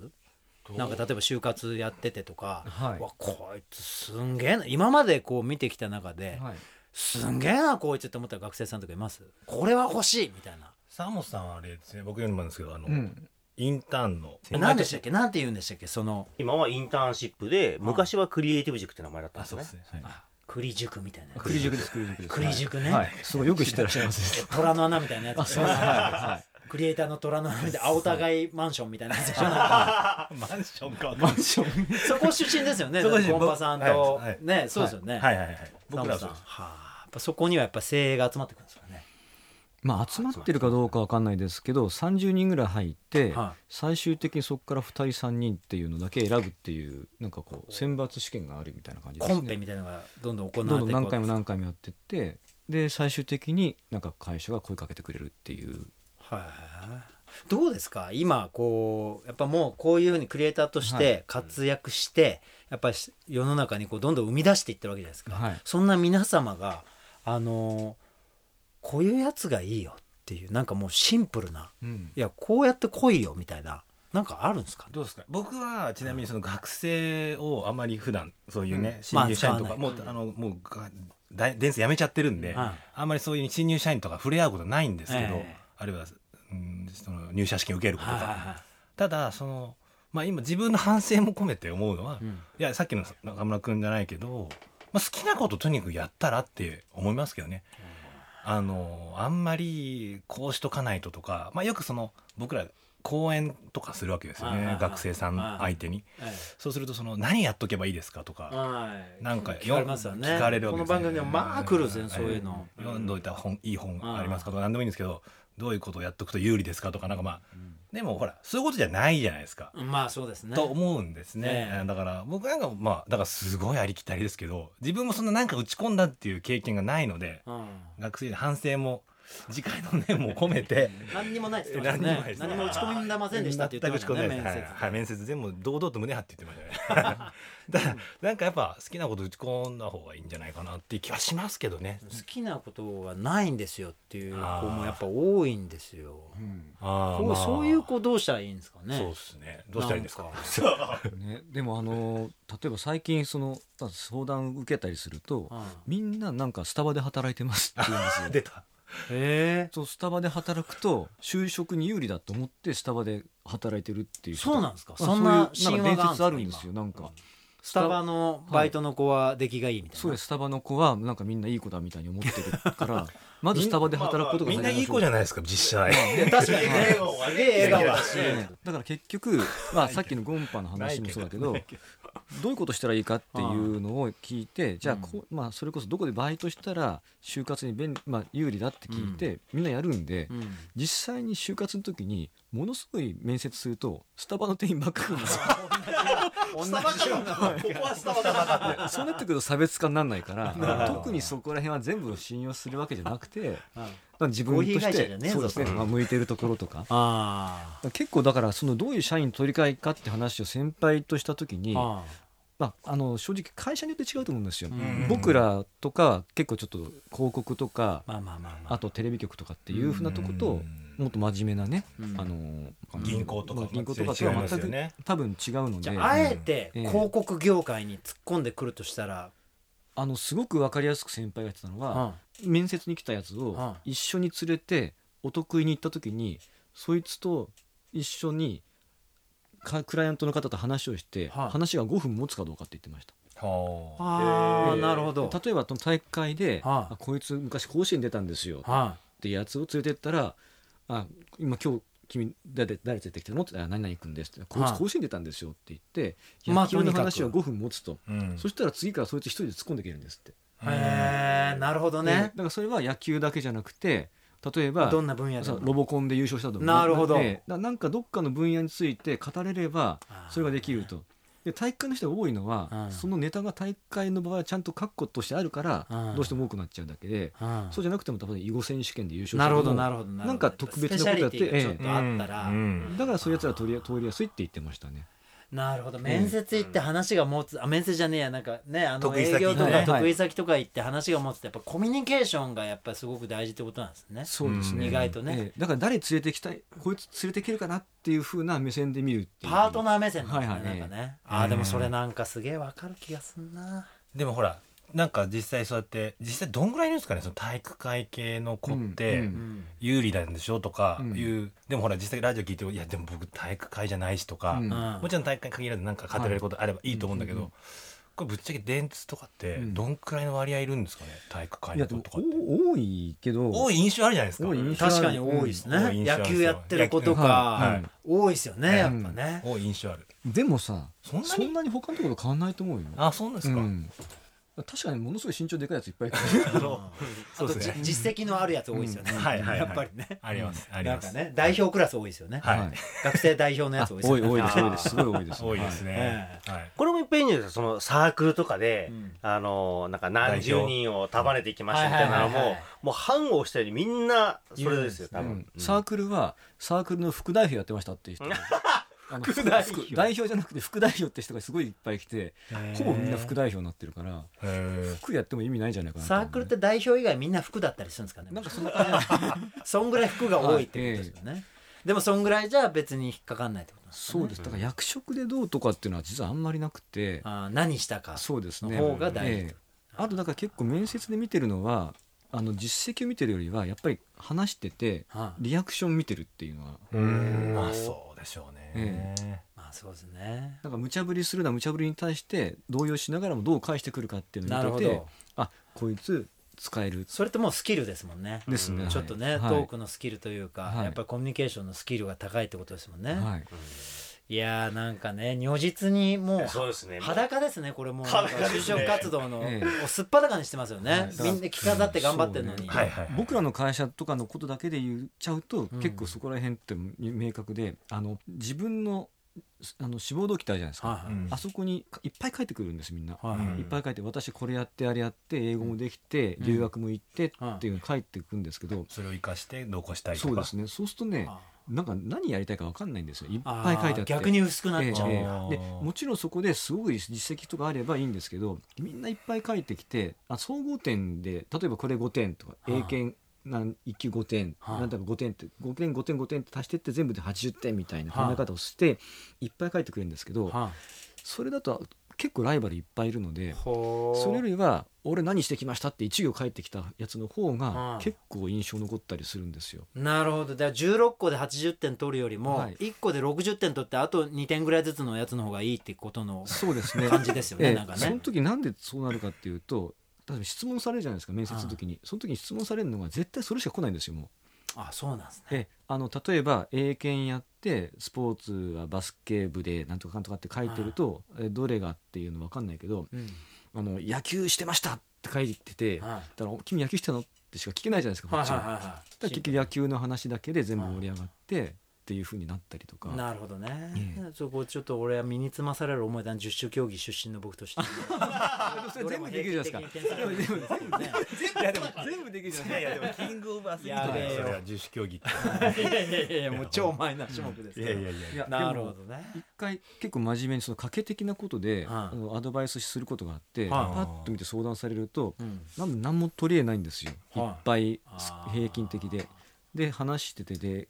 なんか例えば就活やっててとか、はい。わこいつすんげえな。今までこう見てきた中で、はい。すんげえなこいつって思った学生さんとかいます？これは欲しいみたいな。サモさんはあれですね僕よりもなんですけどあの、うん。インターンの。え何でしたっけ？なんて言うんでしたっけ？その今はインターンシップで昔はクリエイティブ塾って名前だったんあですね。そうですね、はい。あ栗塾みたいな栗塾です栗塾です。栗塾ね。はい。すごいよく知ってらっしゃいます 虎の穴みたいなやつ。はい。はいクリエイターの虎の穴みたいな青互いマンションみたいなやつでしょ。なんかマンションか。マンション。そこ出身ですよね。コンパさんと、はい。はい。ねそうですよね、はい。はいはい僕らはサムさん。そうです。はあやっぱそこにはやっぱ精鋭が集まってくるんですよね。まあ集まってるかどうかわかんないですけど30人ぐらい入っては最終的にそこから2人3人っていうのだけ選ぶっていうなんかこう選抜試験があるみたいな感じですね。コンペみたいなのがどんどん行われてどんどん何回もわ何回もやってってで最終的になんか会社が声かけてくれるっていうどうですか？今こうやっぱもうこういうふうにクリエイターとしはて活躍して、やっぱり世の中にこうどんどん生み出していってるわけじゃないですか、はい。そんな皆様があのこういうやつがいいよっていうなんかもうシンプルないやこうやって来いよみたいななんかあるんですか？どうですか？僕はちなみにその学生をあまり普段そういうね、うん。新入社員とか、まあもうあのもうが大電線辞めちゃってるんで、はい。あんまりそういう新入社員とか触れ合うことないんですけど、ええ。あるいは、うん、その入社試験受けることとか、はいはいはい。ただそのまあ今自分の反省も込めて思うのは、うん。いやさっきの中村君じゃないけど、まあ、好きなこととにかくやったらって思いますけどね。あのあんまりこうしとかないととか、まあ、よくその僕ら講演とかするわけですよはいはいはい。ね学生さん相手に。えそうするとその何やっとけばいいですかとえか。はい。なんか聞かれますよね。聞かれるわけですこの番組でもまあ来るんですよねそういうの。読んどいた本いい本ありますかとか何でもいいんですけどどういうことをやっとくと有利ですかとかなんかまあでもほらそういうことじゃないじゃないですか。うんまあそうですね。と思うんですね、ええ。だから僕なんかまあだからすごいありきたりですけど自分もそんななんか打ち込んだっていう経験がないのでうん。学生で反省も次回の念も込めて。何にもないって言ってましたね。何にも何も打ち込んでませんでしたって言ってましたね。面接はい。はい面接全部堂々と胸張って言ってましたね。だからなんかやっぱ好きなこと打ち込んだ方がいいんじゃないかなっていう気はしますけどね。好きなことがないんですよっていう子もやっぱ多いんですよ。あーまあ。そういう子どうしたらいいんですかね。そうですね。どうしたらいいんですか？ね、でもあの例えば最近そのまあ相談受けたりすると、うん。みんななんかスタバで働いてますって言うんですよ。出たへえそうスタバで働くと就職に有利だと思ってスタバで働いてるっていう人そうなんですか。まあそんな神話が伝説あるんですよなんかスタバのバイトの子は出来がいいみたいな。そうです。スタバの子はなんかみんないい子だみたいに思ってるから まずスタバで働くことがみんないい子じゃないですか実際。確かにね笑顔だし。だから結局、まあ、さっきのゴンパの話もそうだけどど。ういうことしたらいいかっていうのを聞いてじゃあこう、まあ、それこそどこでバイトしたら就活に便利、まあ、有利だって聞いて、みんなやるんで、うん。実際に就活の時にものすごい面接するとスタバの店員ばっかりなんですよ。同じ。ような。ここはスタバだなって。そうなってくると差別化にならないから 特にそこら辺は全部信用するわけじゃなくて まあ自分としてそうですね、まあ、向いてるところとか。あ結構だからそのどういう社員取り替えかって話を先輩とした時にあまあ、あの正直会社によって違うと思うんですよ、ん。僕らとか結構ちょっと広告とかまあまあまあまあ。あとテレビ局とかっていうふうなとこともっと真面目なね、うん。あの銀行とかまあ銀行とかとは全く、多分違うので。じゃああえてええ。広告業界に突っ込んでくるとしたら。あのすごく分かりやすく先輩が言ってたのは、面接に来たやつをうん。一緒に連れてお得意に行った時にそいつと一緒にかクライアントの方と話をして、はい。話が5分持つかどうかって言ってました。はあ。なるほど。例えばその大会で、はい。あこいつ昔甲子園出たんですよはってやつを連れてったら「あ今今日君誰誰連れてきたの?」ってあ「何々君です」って「こいはい。つ甲子園出たんですよ」って言ってまあ野球の話は5分持つと、うん。そしたら次からそいつ一人で突っ込んでいけるんですって、いへえなるほどでねだからそれは野球だけじゃなくて例えばどんな分野ロボコンで優勝したとかなるほど。なんかどっかの分野について語れればそれができると。で体育会の人が多いのは、うん。そのネタが体育会の場合はちゃんと確固としてあるから、うん。どうしても多くなっちゃうだけで、うん。そうじゃなくても例えば囲碁選手権で優勝なるほどななるほどなるほど。なんか特別なことやってスペシャリティがちょっとあったら、うん。だからそういうやつら通り通りやすいって言ってましたね。なるほど。面接行って話が持つ。あ面接じゃねえや。なんかねあの営業とか得意先とか行って話が持つってやっぱコミュニケーションがやっぱりすごく大事ってことなんですね。そうですね。意外とね。ええ。だから誰連れてきたい、こいつ連れてきるかなっていう風な目線で見るっていう。パートナー目線なんですね、はいはい。なんかね。あーでもそれなんかすげえわかる気がすんな。でもほらなんか実際そうやって実際どんぐらいいるんですかね？その体育会系の子って、うんうん。有利なんでしょ？とかうん。いう、でもほら実際ラジオ聞いていやでも僕体育会じゃないしとか、うん。もちろん体育会に限らずなんか語れることあればいいと思うんだけど、はいうんこれぶっちゃけ電通とかってうん。どんくらいの割合いるんですかね？体育会の子とかって。お多いけど。多い印象あるじゃないですか。確かに多いですね、野球やってる子とか、はいはい。多いですよねやっぱね、多い印象ある。でもさ、そんなに？そんなに他のところと変わんないと思うよ。あそうなんですか、うん確かにものすごい身長でかいやついっぱいいる。あとそうですね。じ実績のあるやつ多いですよね、うん。はいはいはい。やっぱりね。あります、あります、なんかね代表クラス多いですよね、はい、はい。学生代表のやあつ多いですよね。多い多いです多いです。すごい多いです。多いですはい。ね、えはい。これもいっぱいいるんですかそのサークルとかで、うん。あのなんか何十人を束ねていきましたみたいなのももう反応したようにみんなそれですよ多分、うん。サークルはサークルの副代表やってましたっていう人。が あの副代表。副代表じゃなくて副代表って人がすごいいっぱい来てほぼみんな副代表になってるから副やっても意味ないんじゃないかなとサークルって代表以外みんな服だったりするんですかねなんかそんなそんぐらい服が多いってことですよね、でもそんぐらいじゃ別に引っかかんないってことなんですね。そうです。だから役職でどうとかっていうのは実はあんまりなくて。あー何したか。そうですね。の方が大事ええ。あとだから結構面接で見てるのはあの実績を見てるよりはやっぱり話しててはいリアクション見てるっていうのは。うん。まあそうでしょうね、えまあそうですね。なんか無茶ぶりするな無茶ぶりに対して動揺しながらもどう返してくるかっていうのを見ててなるほど。あこいつ使える。それってもうスキルですもんね。ですね、ちょっとね、はい。トークのスキルというか、はい。やっぱりコミュニケーションのスキルが高いってことですもんね、はい、い、やーなんかね如実にもうそうですね。裸ですねこれもう。就職活動の、すっぱだかにしてますよね、はい。みんな着飾って頑張ってるのに、そうねはい。はい。はい。僕らの会社とかのことだけで言っちゃうと、うん結構そこら辺って明確であの自分のあの志望動機ってあるじゃない。ですか、はい。はい。うんあそこにい。っぱい。書い。てくるんですみんな、はい。っぱい。書い。て私これやってあれやって英語もできて、留学も行ってうんってい。うの書い。てい。くんですけど、それを生かして残したい。とかそうですねそうするとねあなんか何やりたいか分かんないんですよ。いっあぱい書いてあって。逆に薄くなっちゃう、えーでもちろんそこですごい実績とかあればいいんですけどみんないっぱい書いてきてあ総合点で例えばこれ5点とかはあ英検なん1級5点、はあなんだか5点って5点5点5点って足してって全部で80点みたいなはあ考え方をしていっぱい書いてくれるんですけど、はそれだと結構ライバルいっぱいいるのでそれよりは俺何してきましたって1行書いてきたやつの方はあが結構印象残ったりするんですよ。なるほど。だから16個で80点取るよりも、はい。1個で60点取ってあと2点ぐらいずつのやつの方がいいってことのそうですね。感じですよね、ええ。なんかね。その時なんでそうなるかっていうと質問されるじゃないですか面接の時に、その時に質問されるのが絶対それしか来ないんですよもう。あそうなんですね。ええあの例えば英検やってスポーツはバスケ部でなんとかかんとかって書いてると、えどれがっていうの分かんないけどうん。あの野球してましたって書いてて、はい。だから君野球してたの？ってしか聞けないじゃないですかこっちは。はいはいはい。だから結局野球の話だけで全部盛り上がってっていうふうになったりとか。なるほどね、えそこちょっと俺は身につまされる思いだ十種競技出身の僕として 全部できるじゃないですか。全部できるじゃいやいやでもキングオブアスリートやべえよだよそれは十種競技いやいやいやもう超マイナー種目ですいやいやいや。なるほどね。一回結構真面目にその賭け的なことで、はいあのアドバイスすることがあって、はい。パッと見て相談されるとうん。なん何も取り柄ないんですよ、はい。い、っぱい平均的で。で話しててで,、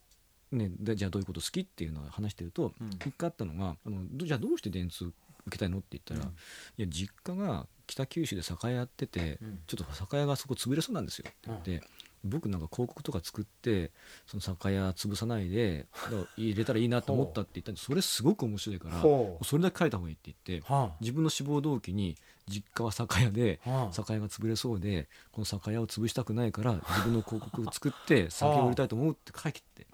ね、でじゃあどういうこと好きっていうのを話してると、うん。一回あったのがあのどじゃあどうして電通受けたいのって言ったら、うん。いや実家が北九州で酒屋やってて、うん。ちょっと酒屋がそこ潰れそうなんですよって言って、僕なんか広告とか作ってその酒屋潰さないで 入れたらいいなと思ったって言ったんでそれすごく面白いからそれだけ書いた方がいいって言っては自分の志望動機に実家は酒屋であはあ。酒屋が潰れそうでこの酒屋を潰したくないから自分の広告を作って酒を売りたいと思うって書いてって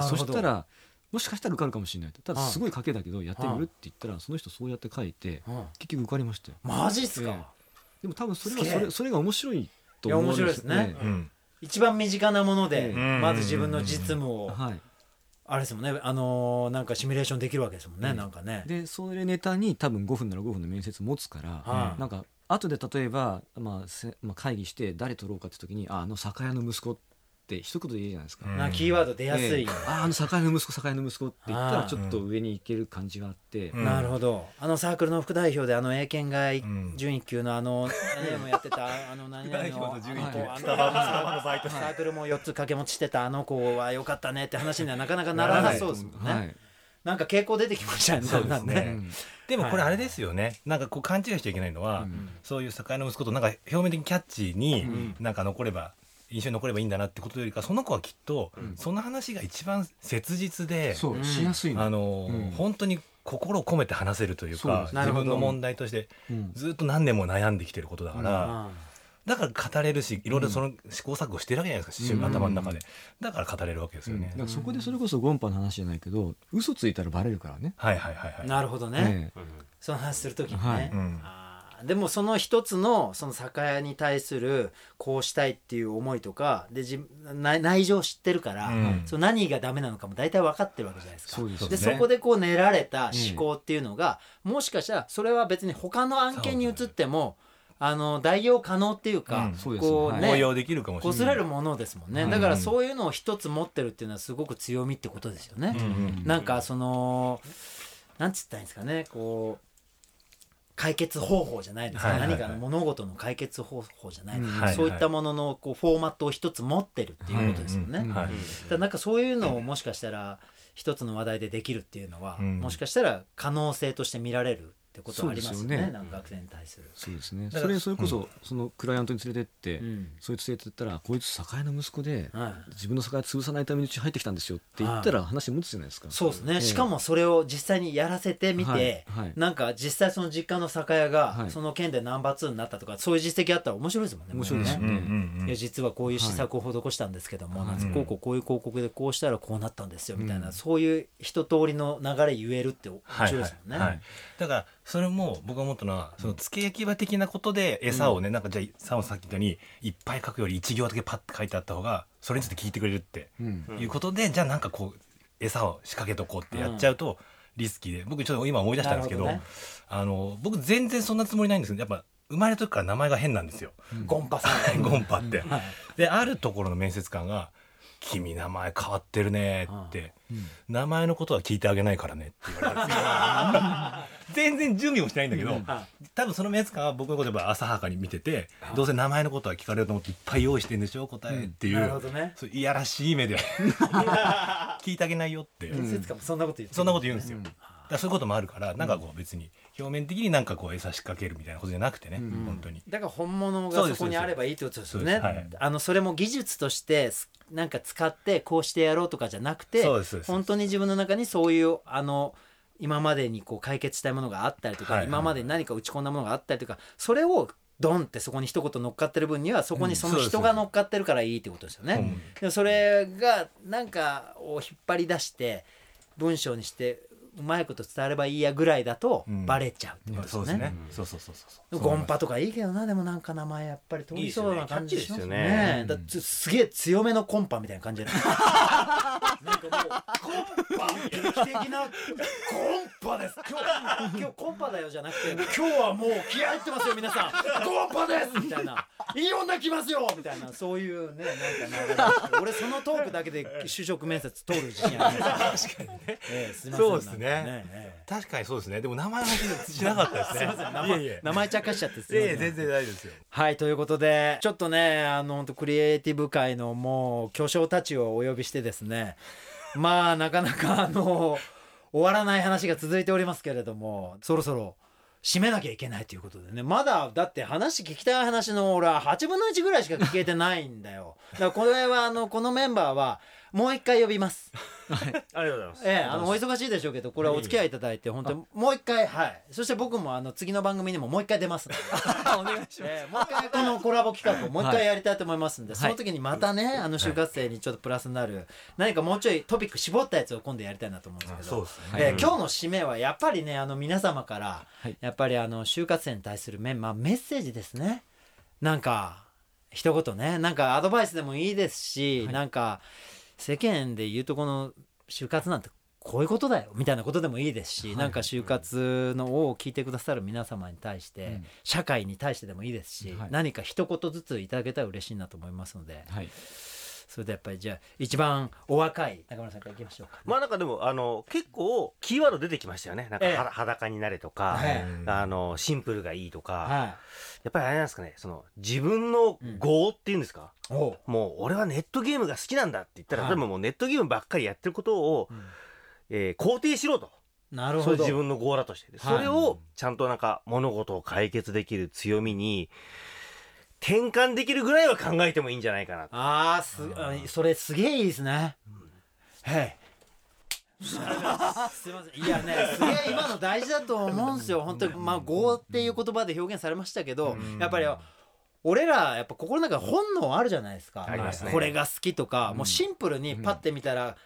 そしたらもしかしたら受かるかもしれないと。ただはあ。すごい賭けだけどやってみるって言ったらその人そうやって書いてはあ。結局受かりましたよ。マジっすか、えでも多分それはそれそれが面白いと思うんいや面白いですね。うん。一番身近なもので、うんまず自分の実務を、はい。あれですもんね。あのーなんかシミュレーションできるわけですもんね、うんなんかね。でそれネタに多分5分なら5分の面接持つから、はいなんか後で例えば、まあせまあ、会議して誰取ろうかって時にああの酒屋の息子って一言でいいじゃないですか、うん。なんかキーワード出やすい、ええ。ああの酒屋の息子酒屋の息子って言ったああらちょっと上に行ける感じがあって、うん。なるほど。あのサークルの副代表であの英検が準一級のあの何々もやってたあの何々の副代表の準一級あのスタバのサークルも4つ掛け持ちしてたあの子は良かったねって話にはなかなかならなそうですもんね、はい。なんか傾向出てきましたよねそうですね。でもこれあれですよね。なんかこう勘違いしちゃいけないのはうん。そういう酒屋の息子となんか表面的にキャッチーにん。なんか残れば印象に残ればいいんだなってことよりかその子はきっとん。その話が一番切実でそううん。しやすいの。あのうん。本当に心を込めて話せるというか自分の問題としてうん。ずっと何年も悩んできてることだからあだから語れるしいろいろその試行錯誤してるわけじゃないですかうん。頭の中で。だから語れるわけですよね。だからそこでそれこそゴンパの話じゃないけど嘘ついたらバレるからね。はいはいはいはい。なるほどね、え。その話するときにね、はい。うんでもその一つのその酒屋に対するこうしたいっていう思いとかで自内内情を知ってるから、うん。その何がダメなのかも大体分かってるわけじゃないですか。そうですよでねそこでこう練られた思考っていうのが、もしかしたらそれは別に他の案件に移っても、あの代用可能っていうか、うんそうですはいこうね応用できるかもしれない。こすれるものですもんね、うん。だからそういうのを一つ持ってるっていうのはすごく強みってことですよね。うんうんなんかそのなんつったんですかねこう解決方法じゃないですか、何かの物事の解決方法じゃない。はいそういったもののこうフォーマットを一つ持ってるっていうことですよね。はい。だからなんかそういうのをもしかしたら一つの話題でできるっていうのは、うん。もしかしたら可能性として見られるってことはありますよねそうですよね。なんか学生に対する。そうですね。それそれこそそのクライアントに連れてって、うん。そいつ連れてったらこいつ酒屋の息子で、はい。自分の酒屋潰さないためにうち入ってきたんですよって言ったら話持つじゃないですか、そうですね、ええ。しかもそれを実際にやらせてみて、はい。はいなんか実際その実家の酒屋がはい。その県でナンバー2になったとかそういう実績あったら面白いですもんね面白いですよもうね。ね、うんいや実はこういう施策を施したんですけども、なんつこうこうこういう広告でこうしたらこうなったんですよみたいな、そういう一通りの流れ言えるって面白いですもんね。はいはいだからそれも僕が思ったのはその付け焼き場的なことで餌をね、なんかじゃあサオさっき言ったようにいっぱい書くより1行だけパッて書いてあった方がそれについて聞いてくれるってうん。いうことで、じゃあなんかこう餌を仕掛けとこうってやっちゃうとリスキーで。僕ちょっと今思い出したんですけどなるほあの僕全然そんなつもりないんですけどやっぱ生まれた時から名前が変なんですよ。ゴンパさん。ゴンパって。はい。であるところの面接官が「君名前変わってるね」って、名前のことは聞いてあげないからね」って言われたんですよ。全 然準備もしてないんだけど、は多分その面接官は僕のことやっぱ浅はかに見ててどうせ名前のことは聞かれると思っていっぱい用意してんでしょ答えっていう、なるほどね。そういやらしい目で。聞いてあげないよって、面接官もそんなこと言ってそんなこと言うんですよ、だそういうこともあるからなんかこう別に表面的になんかこう餌仕掛けるみたいなことじゃなくてね、本当に。だから本物がそこにあればいいってことですよね。はい。あのそれも技術としてすなんか使ってこうしてやろうとかじゃなくて本当に自分の中にそういうあの今までにこう解決したいものがあったりとか、はいはい今までに何か打ち込んだものがあったりとかそれをドンってそこに一言乗っかってる分にはそこにその人が乗っかってるからいいってことですよね。うん。でもそれがなんかを引っ張り出して文章にしてうまいこと伝わればいいやぐらいだとうん。バレちゃうってことですよね。そうですね。そうそうそうそう。ゴンパとかいいけどなでもなんか名前やっぱり通りそうな感じですよね。ね。だすげえ強めのコンパみたいな感じでなんかもうコンパ。劇的なコンパです。今日今日コンパだよじゃなくて今日はもう気合入ってますよ皆さん。コンパですみたいな。いい女来ますよみたいな。そういうねなんか俺そのトークだけで就職面接通る自信あります。確かにね、ええすいません。そうですねなんかええ。確かにそうですね。でも名前はしなかったですね。すいません名いえい前え。名前茶化しちゃってすいいません。全然大丈夫ですよ。はいということでちょっとねあの本当クリエイティブ界のもう巨匠たちをお呼びしてですね。まあなかなかあの 終わらない話が続いておりますけれどもそろそろ締めなきゃいけないということでね。まだだって話聞きたい話の俺は8分の1ぐらいしか聞けてないんだよ。だからこれはあのこのメンバーはもう一回呼びます ありがとうございます。ええ、あのお忙しいでしょうけどこれはお付き合いいただいて本当にもう一回はい。そして僕もあの次の番組にももう一回出ます お願いします。ええもう一回このコラボ企画をもう一回やりたいと思いますんで、はい。その時にまたねあの就活生にちょっとプラスになる何かもうちょいトピック絞ったやつを今度やりたいなと思うんですけどそ。ええ今日の締めはやっぱりねあの皆様から、はい。やっぱりあの就活生に対するメ,、まあ、メッセージですね。なんか一言ね。なんかアドバイスでもいいですし、はい。なんか世間で言うとこの就活なんてこういうことだよみたいなことでもいいですし、はい。なんか就活のを聞いてくださる皆様に対して、うん。社会に対してでもいいですし、はい。何か一言ずついただけたら嬉しいなと思いますのではいそれでやっぱりじゃあ一番お若い中村さんからいきましょうか、まあなんかでもあの結構キーワード出てきましたよね。なんかええは裸になれとか、はいあのシンプルがいいとか、はやっぱりあれなんですかね。その自分の業っていうんですか？うもう俺はネットゲームが好きなんだって言ったら、はい例えばもうネットゲームばっかりやってることを、うんえー肯定しろと。なるほど自分の業だとして。はいそれをちゃんとなんか物事を解決できる強みに転換できるぐらいは考えてもいいんじゃないかな。あーすあそれすげえいいですね。へい。すいません。いやねすげえ今の大事だと思うんですよ。本当にまあ「業」っていう言葉で表現されましたけどやっぱり俺らやっぱ心の中に本能あるじゃないですか。ありますね。これが好きとかもうシンプルにパッて見たら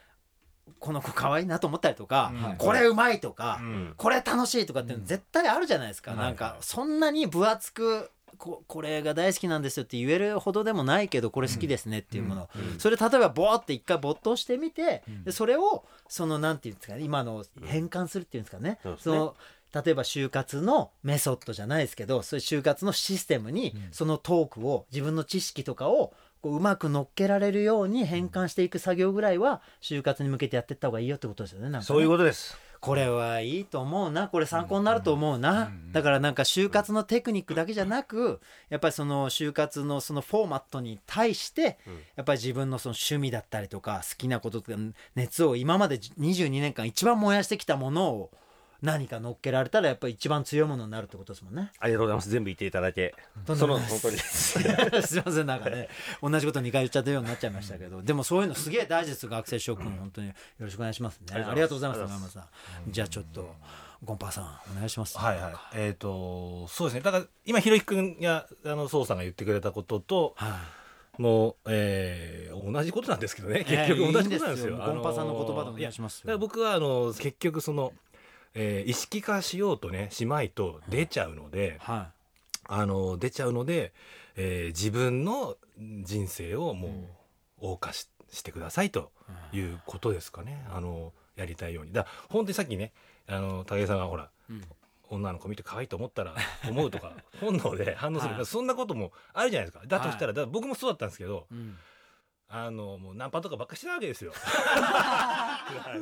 この子可愛いなと思ったりとかうん。これうまいとかうん。これ楽しいとかっていうの絶対あるじゃないですか、うん。なんかそんなに分厚くここれが大好きなんですよって言えるほどでもないけどこれ好きですねっていうもの、それ例えばボーって一回没頭してみて、でそれをそのなんていうんですかね今の変換するっていうんですかね,、その例えば就活のメソッドじゃないですけどそういう就活のシステムにそのトークを自分の知識とかをこううまく乗っけられるように変換していく作業ぐらいは就活に向けてやっていった方がいいよってことですよねね。そういうことです。これはいいと思うな。これ参考になると思うな、だからなんか就活のテクニックだけじゃなくやっぱりその就活のそのフォーマットに対してうん。やっぱり自分のその趣味だったりとか好きなこととか熱を今まで22年間一番燃やしてきたものを何か乗っけられたらやっぱり一番強いものになるってことですもんね。ありがとうございます。全部言っていただいてその本当に。すいませんなんかね同じこと2回言っちゃったようになっちゃいましたけど。でもそういうのすげえ大事です学生諸君本当によろしくお願いしますね。ありがとうございます。山山さん。じゃあちょっとゴンパーさんお願いします。はいはい。えっ、とそうですね。だから今ひろゆき君やあの宋さんが言ってくれたこととはい。もう、えー同じことなんですけどね。ええ結局同じことなんですよ。いいんですよ。ゴンパさんの言葉でお願いしますだから僕はあの結局その、えー意識化しようとねしまいと出ちゃうので、はあの出ちゃうので、えー自分の人生をもう謳歌ししてくださいということですかね。あのやりたいように。だ本当にさっきねあの武井さんがほら、うん。女の子見て可愛いと思ったら思うとか本能で反応する、はい。そんなこともあるじゃないですか。だとしたら,、だから僕もそうだったんですけどうんあのもうナンパとかばっかしてたわけですよ。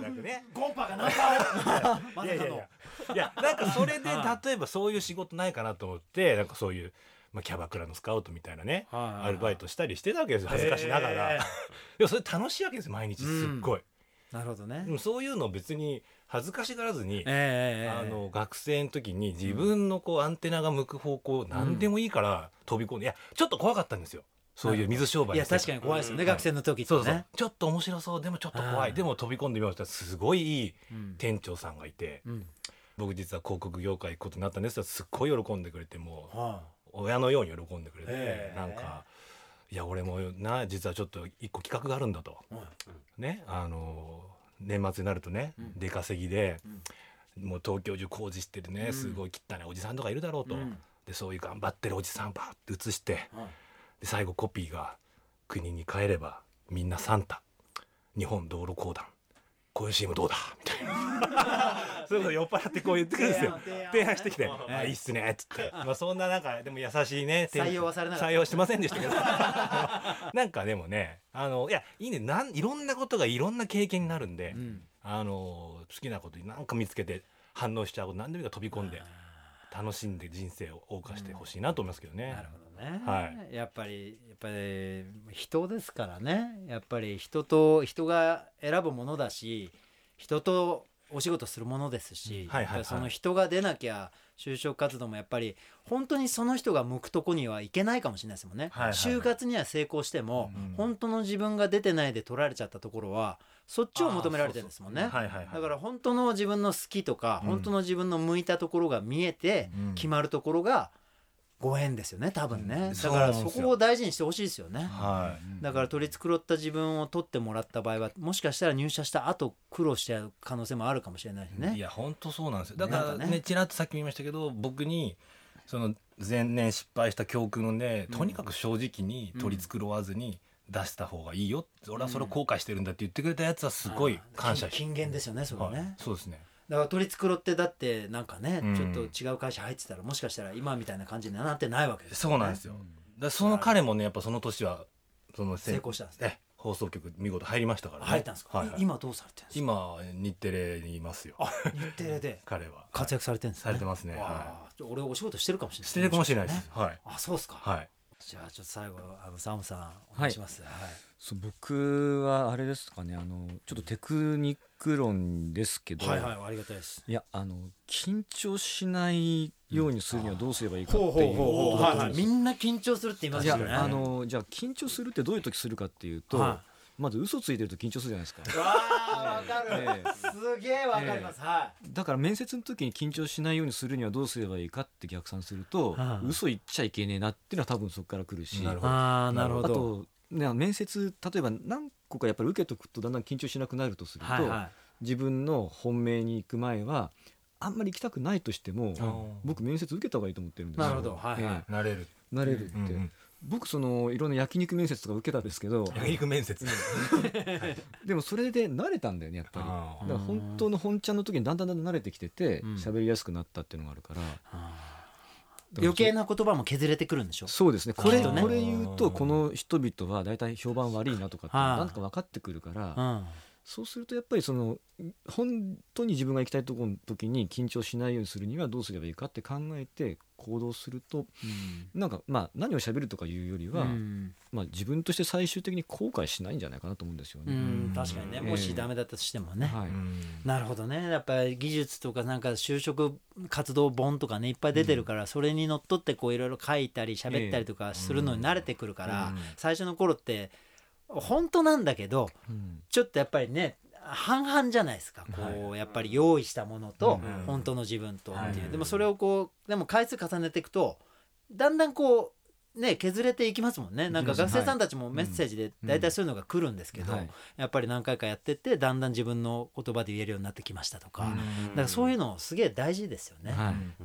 なんかねゴンパがナンパを。まさかのいや。いやいやいやなんかそれで は例えばそういう仕事ないかなと思ってなんかそういう、まあ、キャバクラのスカウトみたいなねはいアルバイトしたりしてたわけですよ恥ずかしながら。いやそれ楽しいわけです毎日すっごい、なるほどね。でもそういうのを別に恥ずかしがらずに、ええあの学生の時に自分のこうアンテナが向く方向何でもいいから飛び込んでいやちょっと怖かったんですよそういう水商売いや確かに怖いですよね、うん学生の時ってそうそう。ねちょっと面白そう。でもちょっと怖うん。いでも飛び込んでみようとしたらすごいいいうん店長さんがいてうん。僕実は広告業界行くことになったんですがすっごい喜んでくれてもうは親のように喜んでくれてなんかいや俺もな実はちょっと一個企画があるんだと。いねあの年末になるとね、うん。出稼ぎで、もう東京中工事してるね、うん。すごい汚いおじさんとかいるだろうと、うん。でそういう頑張ってるおじさんバーって写して最後コピーが「国に帰ればみんなサンタ。日本道路公団。こういう CM どうだ?」みたいな。そういうこと酔っ払ってこう言ってくるんですよ。提案してきてうん「あいいっすね」っつって。まあそんななんかでも優しいね採用はされなか採用してませんでしたけど。なんかでもねあのいやいいね。なんいろんなことがいろんな経験になるんで、うん。あの好きなことに何か見つけて反応しちゃうこと何でもいいから飛び込んで楽しんで人生を謳歌してほしいなと思いますけどね。なるほどね、はやっぱりやっぱり人ですからね。やっぱり人と人が選ぶものだし人とお仕事するものですし、はいはいはい。その人が出なきゃ就職活動もやっぱり本当にその人が向くとこにはいけないかもしれないですもんね、はいはいはい。就活には成功しても、うん本当の自分が出てないで取られちゃったところはそっちを求められてるんですもんね。はいはいはい。だから本当の自分の好きとか、うん。本当の自分の向いたところが見えてうん。決まるところがご縁ですよね多分ね、うん。だからそこを大事にしてほしいですよね、はだから取り繕った自分を取ってもらった場合はもしかしたら入社した後苦労しちゃう可能性もあるかもしれないしい、ね。いや本当そうなんですよ。だからね。ねちらっとさっきも言いましたけど僕にその前年失敗した教訓で、うん。とにかく正直に取り繕わずに出した方がいいよ、俺はそれを後悔してるんだって言ってくれたやつはすごい感謝あー金言ですよねそれね、はい、そうですねだから取り繕ってだってなんかね、うん。ちょっと違う会社入ってたらもしかしたら今みたいな感じになってないわけですよね。そうなんですよ、だその彼もねやっぱその年はその成功したんですね。え放送局見事入りましたからね。入ったんですか、はいはい。今どうされてるんですか？今日テレにいますよ。あ日テレで。彼は。活躍されてるんですね。されてますね。わあちょ俺お仕事してるかもしれないしてるかもしれないです、ねはい。あそうですか、はい。じゃあちょっと最後あのサムさんお願い。します、はいそう僕はあれですかねあのちょっとテクニック論ですけど、はいはいありがたいです。いやあの緊張しないようにするにはどうすればいいかっていうことだいはいみんな緊張するって言いますよね。い。やあのじゃあ緊張するってどういう時するかっていうと、はまず嘘ついてると緊張するじゃないですか。い、わあわかる、ええすげえわかります、はだから面接の時に緊張しないようにするにはどうすればいいかって逆算すると、はあ嘘言っちゃいけねえなっていうのは多分そこから来るし。ああなるほど。あと、ね、面接例えば何個かやっぱり受けとくとだんだん緊張しなくなるとすると、はいは自分の本命に行く前はあんまり行きたくないとしても、うん僕面接受けた方がいいと思ってるんですよ。なるほど。はいはい。えなれるえなれるって、うんうん僕そのいろんな焼肉面接とか受けたんですけど焼肉面接。でもそれで慣れたんだよねやっぱり。あだから本当の本ちゃんの時にだんだんだんだん慣れてきててうん。喋、りやすくなったっていうのがあるから余計な言葉も削れてくるんでしょ？そうですね。これね。これ言うとこの人々は大体評判悪いなとかなんか分かってくるから、うんそうするとやっぱりその本当に自分が行きたいところの時に緊張しないようにするにはどうすればいいかって考えて行動するとなんかまあ何を喋るとかいうよりは、うん。まあ、自分として最終的に後悔しないんじゃないかなと思うんですようね。ん。確かにねええ。もしダメだったとしてもね、はい。なるほどね。やっぱり技術とかなんか就職活動本とかねいっぱい出てるから、それにのっとってこういろいろ書いたり喋ったりとかするのに慣れてくるから、うん。最初の頃って本当なんだけどうん。ちょっとやっぱりね半々じゃないですか。こうやっぱり用意したものとうん。本当の自分とっていう。はい。でもそれをこうでも回数重ねていくとだんだんこうね削れていきますもんね。なんか学生さんたちもメッセージで大体そういうのが来るんですけどはい。やっぱり何回かやってってだんだん自分の言葉で言えるようになってきましたとか。だからそういうのすげえ大事ですよね。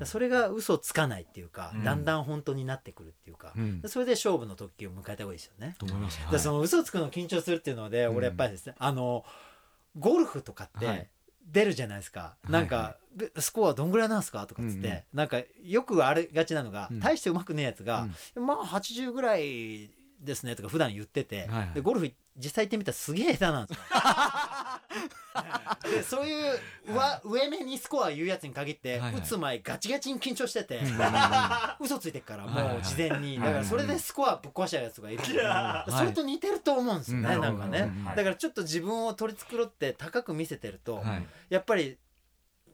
それが嘘つかないっていうかうん。だんだん本当になってくるっていうかうん。それで勝負の時を迎えた方がいいですよね。と思います。その嘘つくの緊張するっていうので、うん俺やっぱりですねあのゴルフとかっはい。て出るじゃないですか、なんか、スコアどんぐらいなんですかとかっつって、うんうん。なんかよくありがちなのが、うん。大してうまくねえやつが、まあ80ぐらいですねとか普段言ってて、はいはい。でゴルフ実際行ってみたらすげえ下手なんですよ。でそういう上上目にスコア言うやつに限って、はいはい。打つ前ガチガチに緊張してて、嘘ついてっからはいはいもう事前に、はいだからそれでスコアぶっ壊しちゃうやつがいるそれと似てると思うんですよね、うんなんかね、うん。だからちょっと自分を取り繕って高く見せてると、はい。やっぱり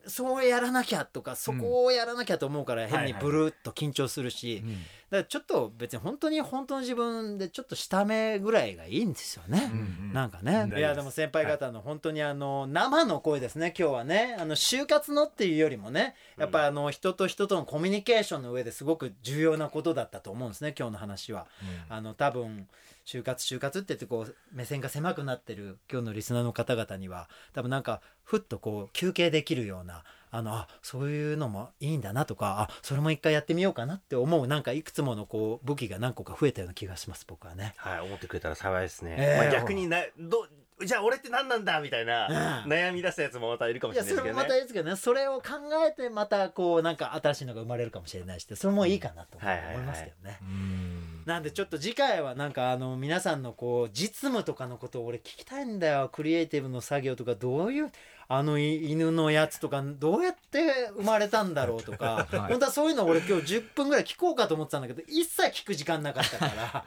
そうやらなきゃとかそこをやらなきゃと思うから変にブルーっと緊張するし、うん。だからちょっと別に本当に本当の自分でちょっと下目ぐらいがいいんですよね。うんなんかね、うんいやでも先輩方の本当にあの生の声ですね今日はね。あの就活のっていうよりもねやっぱあの人と人とのコミュニケーションの上ですごく重要なことだったと思うんですね今日の話は。あの多分就活就活って言ってこう目線が狭くなってる今日のリスナーの方々には多分なんかふっとこう休憩できるようなあのあそういうのもいいんだなとかあそれも一回やってみようかなって思うなんかいくつものこう武器が何個か増えたような気がします僕はね。はい思ってくれたら幸いですね、ええ。まあ、逆になどじゃあ俺って何なんだみたいなうん。悩み出したやつもまたいるかもしれもれないですけどね。またいいですけどね。それを考えてまたこうなんか新しいのが生まれるかもしれないしそれもいいかなと思はいはいはいい。ますけどね。うんなんでちょっと次回はなんかあの皆さんのこう実務とかのことを俺聞きたいんだよ。クリエイティブの作業とかどういうあのい犬のやつとかどうやって生まれたんだろうとか、はい。本当はそういうの俺今日10分ぐらい聞こうかと思ってたんだけど一切聞く時間なかったから。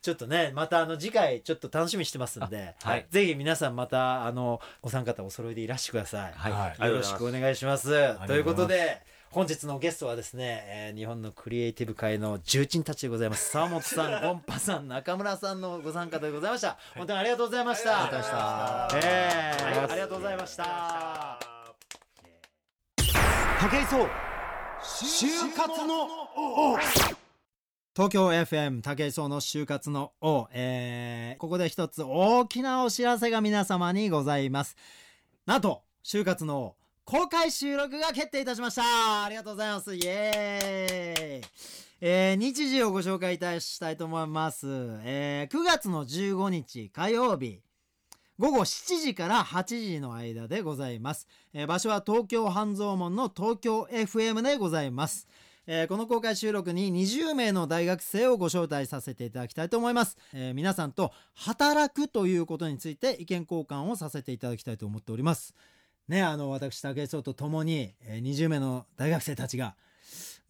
ちょっとねまたあの次回ちょっと楽しみにしてますんで、はい。ぜひ皆さんまたあのお三方お揃いでいらしてください。はい。はいよろしくお願いします。ということで本日のゲストはですね、えー日本のクリエイティブ界の重鎮たちでございます。沢本さん、ゴンパさん、中村さんのご参加でございました。本当にありがとうございました。ありがとうございました。えーはい。ありがとうございました。武井壮。就活の王。東京 FM 武井壮の就活の王、えーここで一つ大きなお知らせが皆様にございます。なんと就活の王公開収録が決定いたしました。ありがとうございます。イエーイ。えー日時をご紹介いたしたいと思います、えー9月の15日火曜日。午後7時から8時の間でございます、えー場所は東京半蔵門の東京 FM でございます、えーこの公開収録に20名の大学生をご招待させていただきたいと思います、えー皆さんと働くということについて意見交換をさせていただきたいと思っております。ねあの私武井壮と共に、えー20名の大学生たちが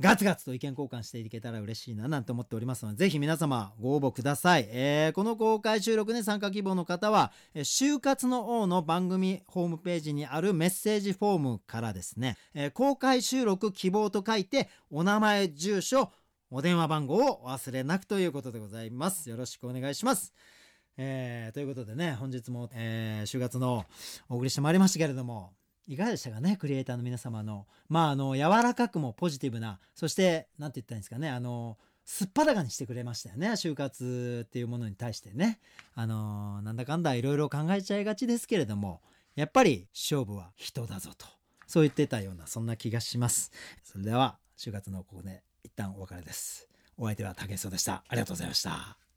ガツガツと意見交換していけたら嬉しいななんて思っておりますのでぜひ皆様ご応募ください、えーこの公開収録に参加希望の方は「えー就活の王」の番組ホームページにあるメッセージフォームからですね、えー公開収録希望と書いてお名前住所お電話番号を忘れなくということでございます。よろしくお願いします。えーということでね本日も、えー就活のお送りしてまいりましたけれどもいかがでしたかねクリエイターの皆様の。まああの柔らかくもポジティブなそして何て言ったらいいんですかねあのすっぱだかにしてくれましたよね就活っていうものに対してね。あのなんだかんだいろいろ考えちゃいがちですけれどもやっぱり勝負は人だぞと。そう言ってたようなそんな気がします。それでは就活のここで一旦お別れです。お相手は竹井壮でした。ありがとうございました。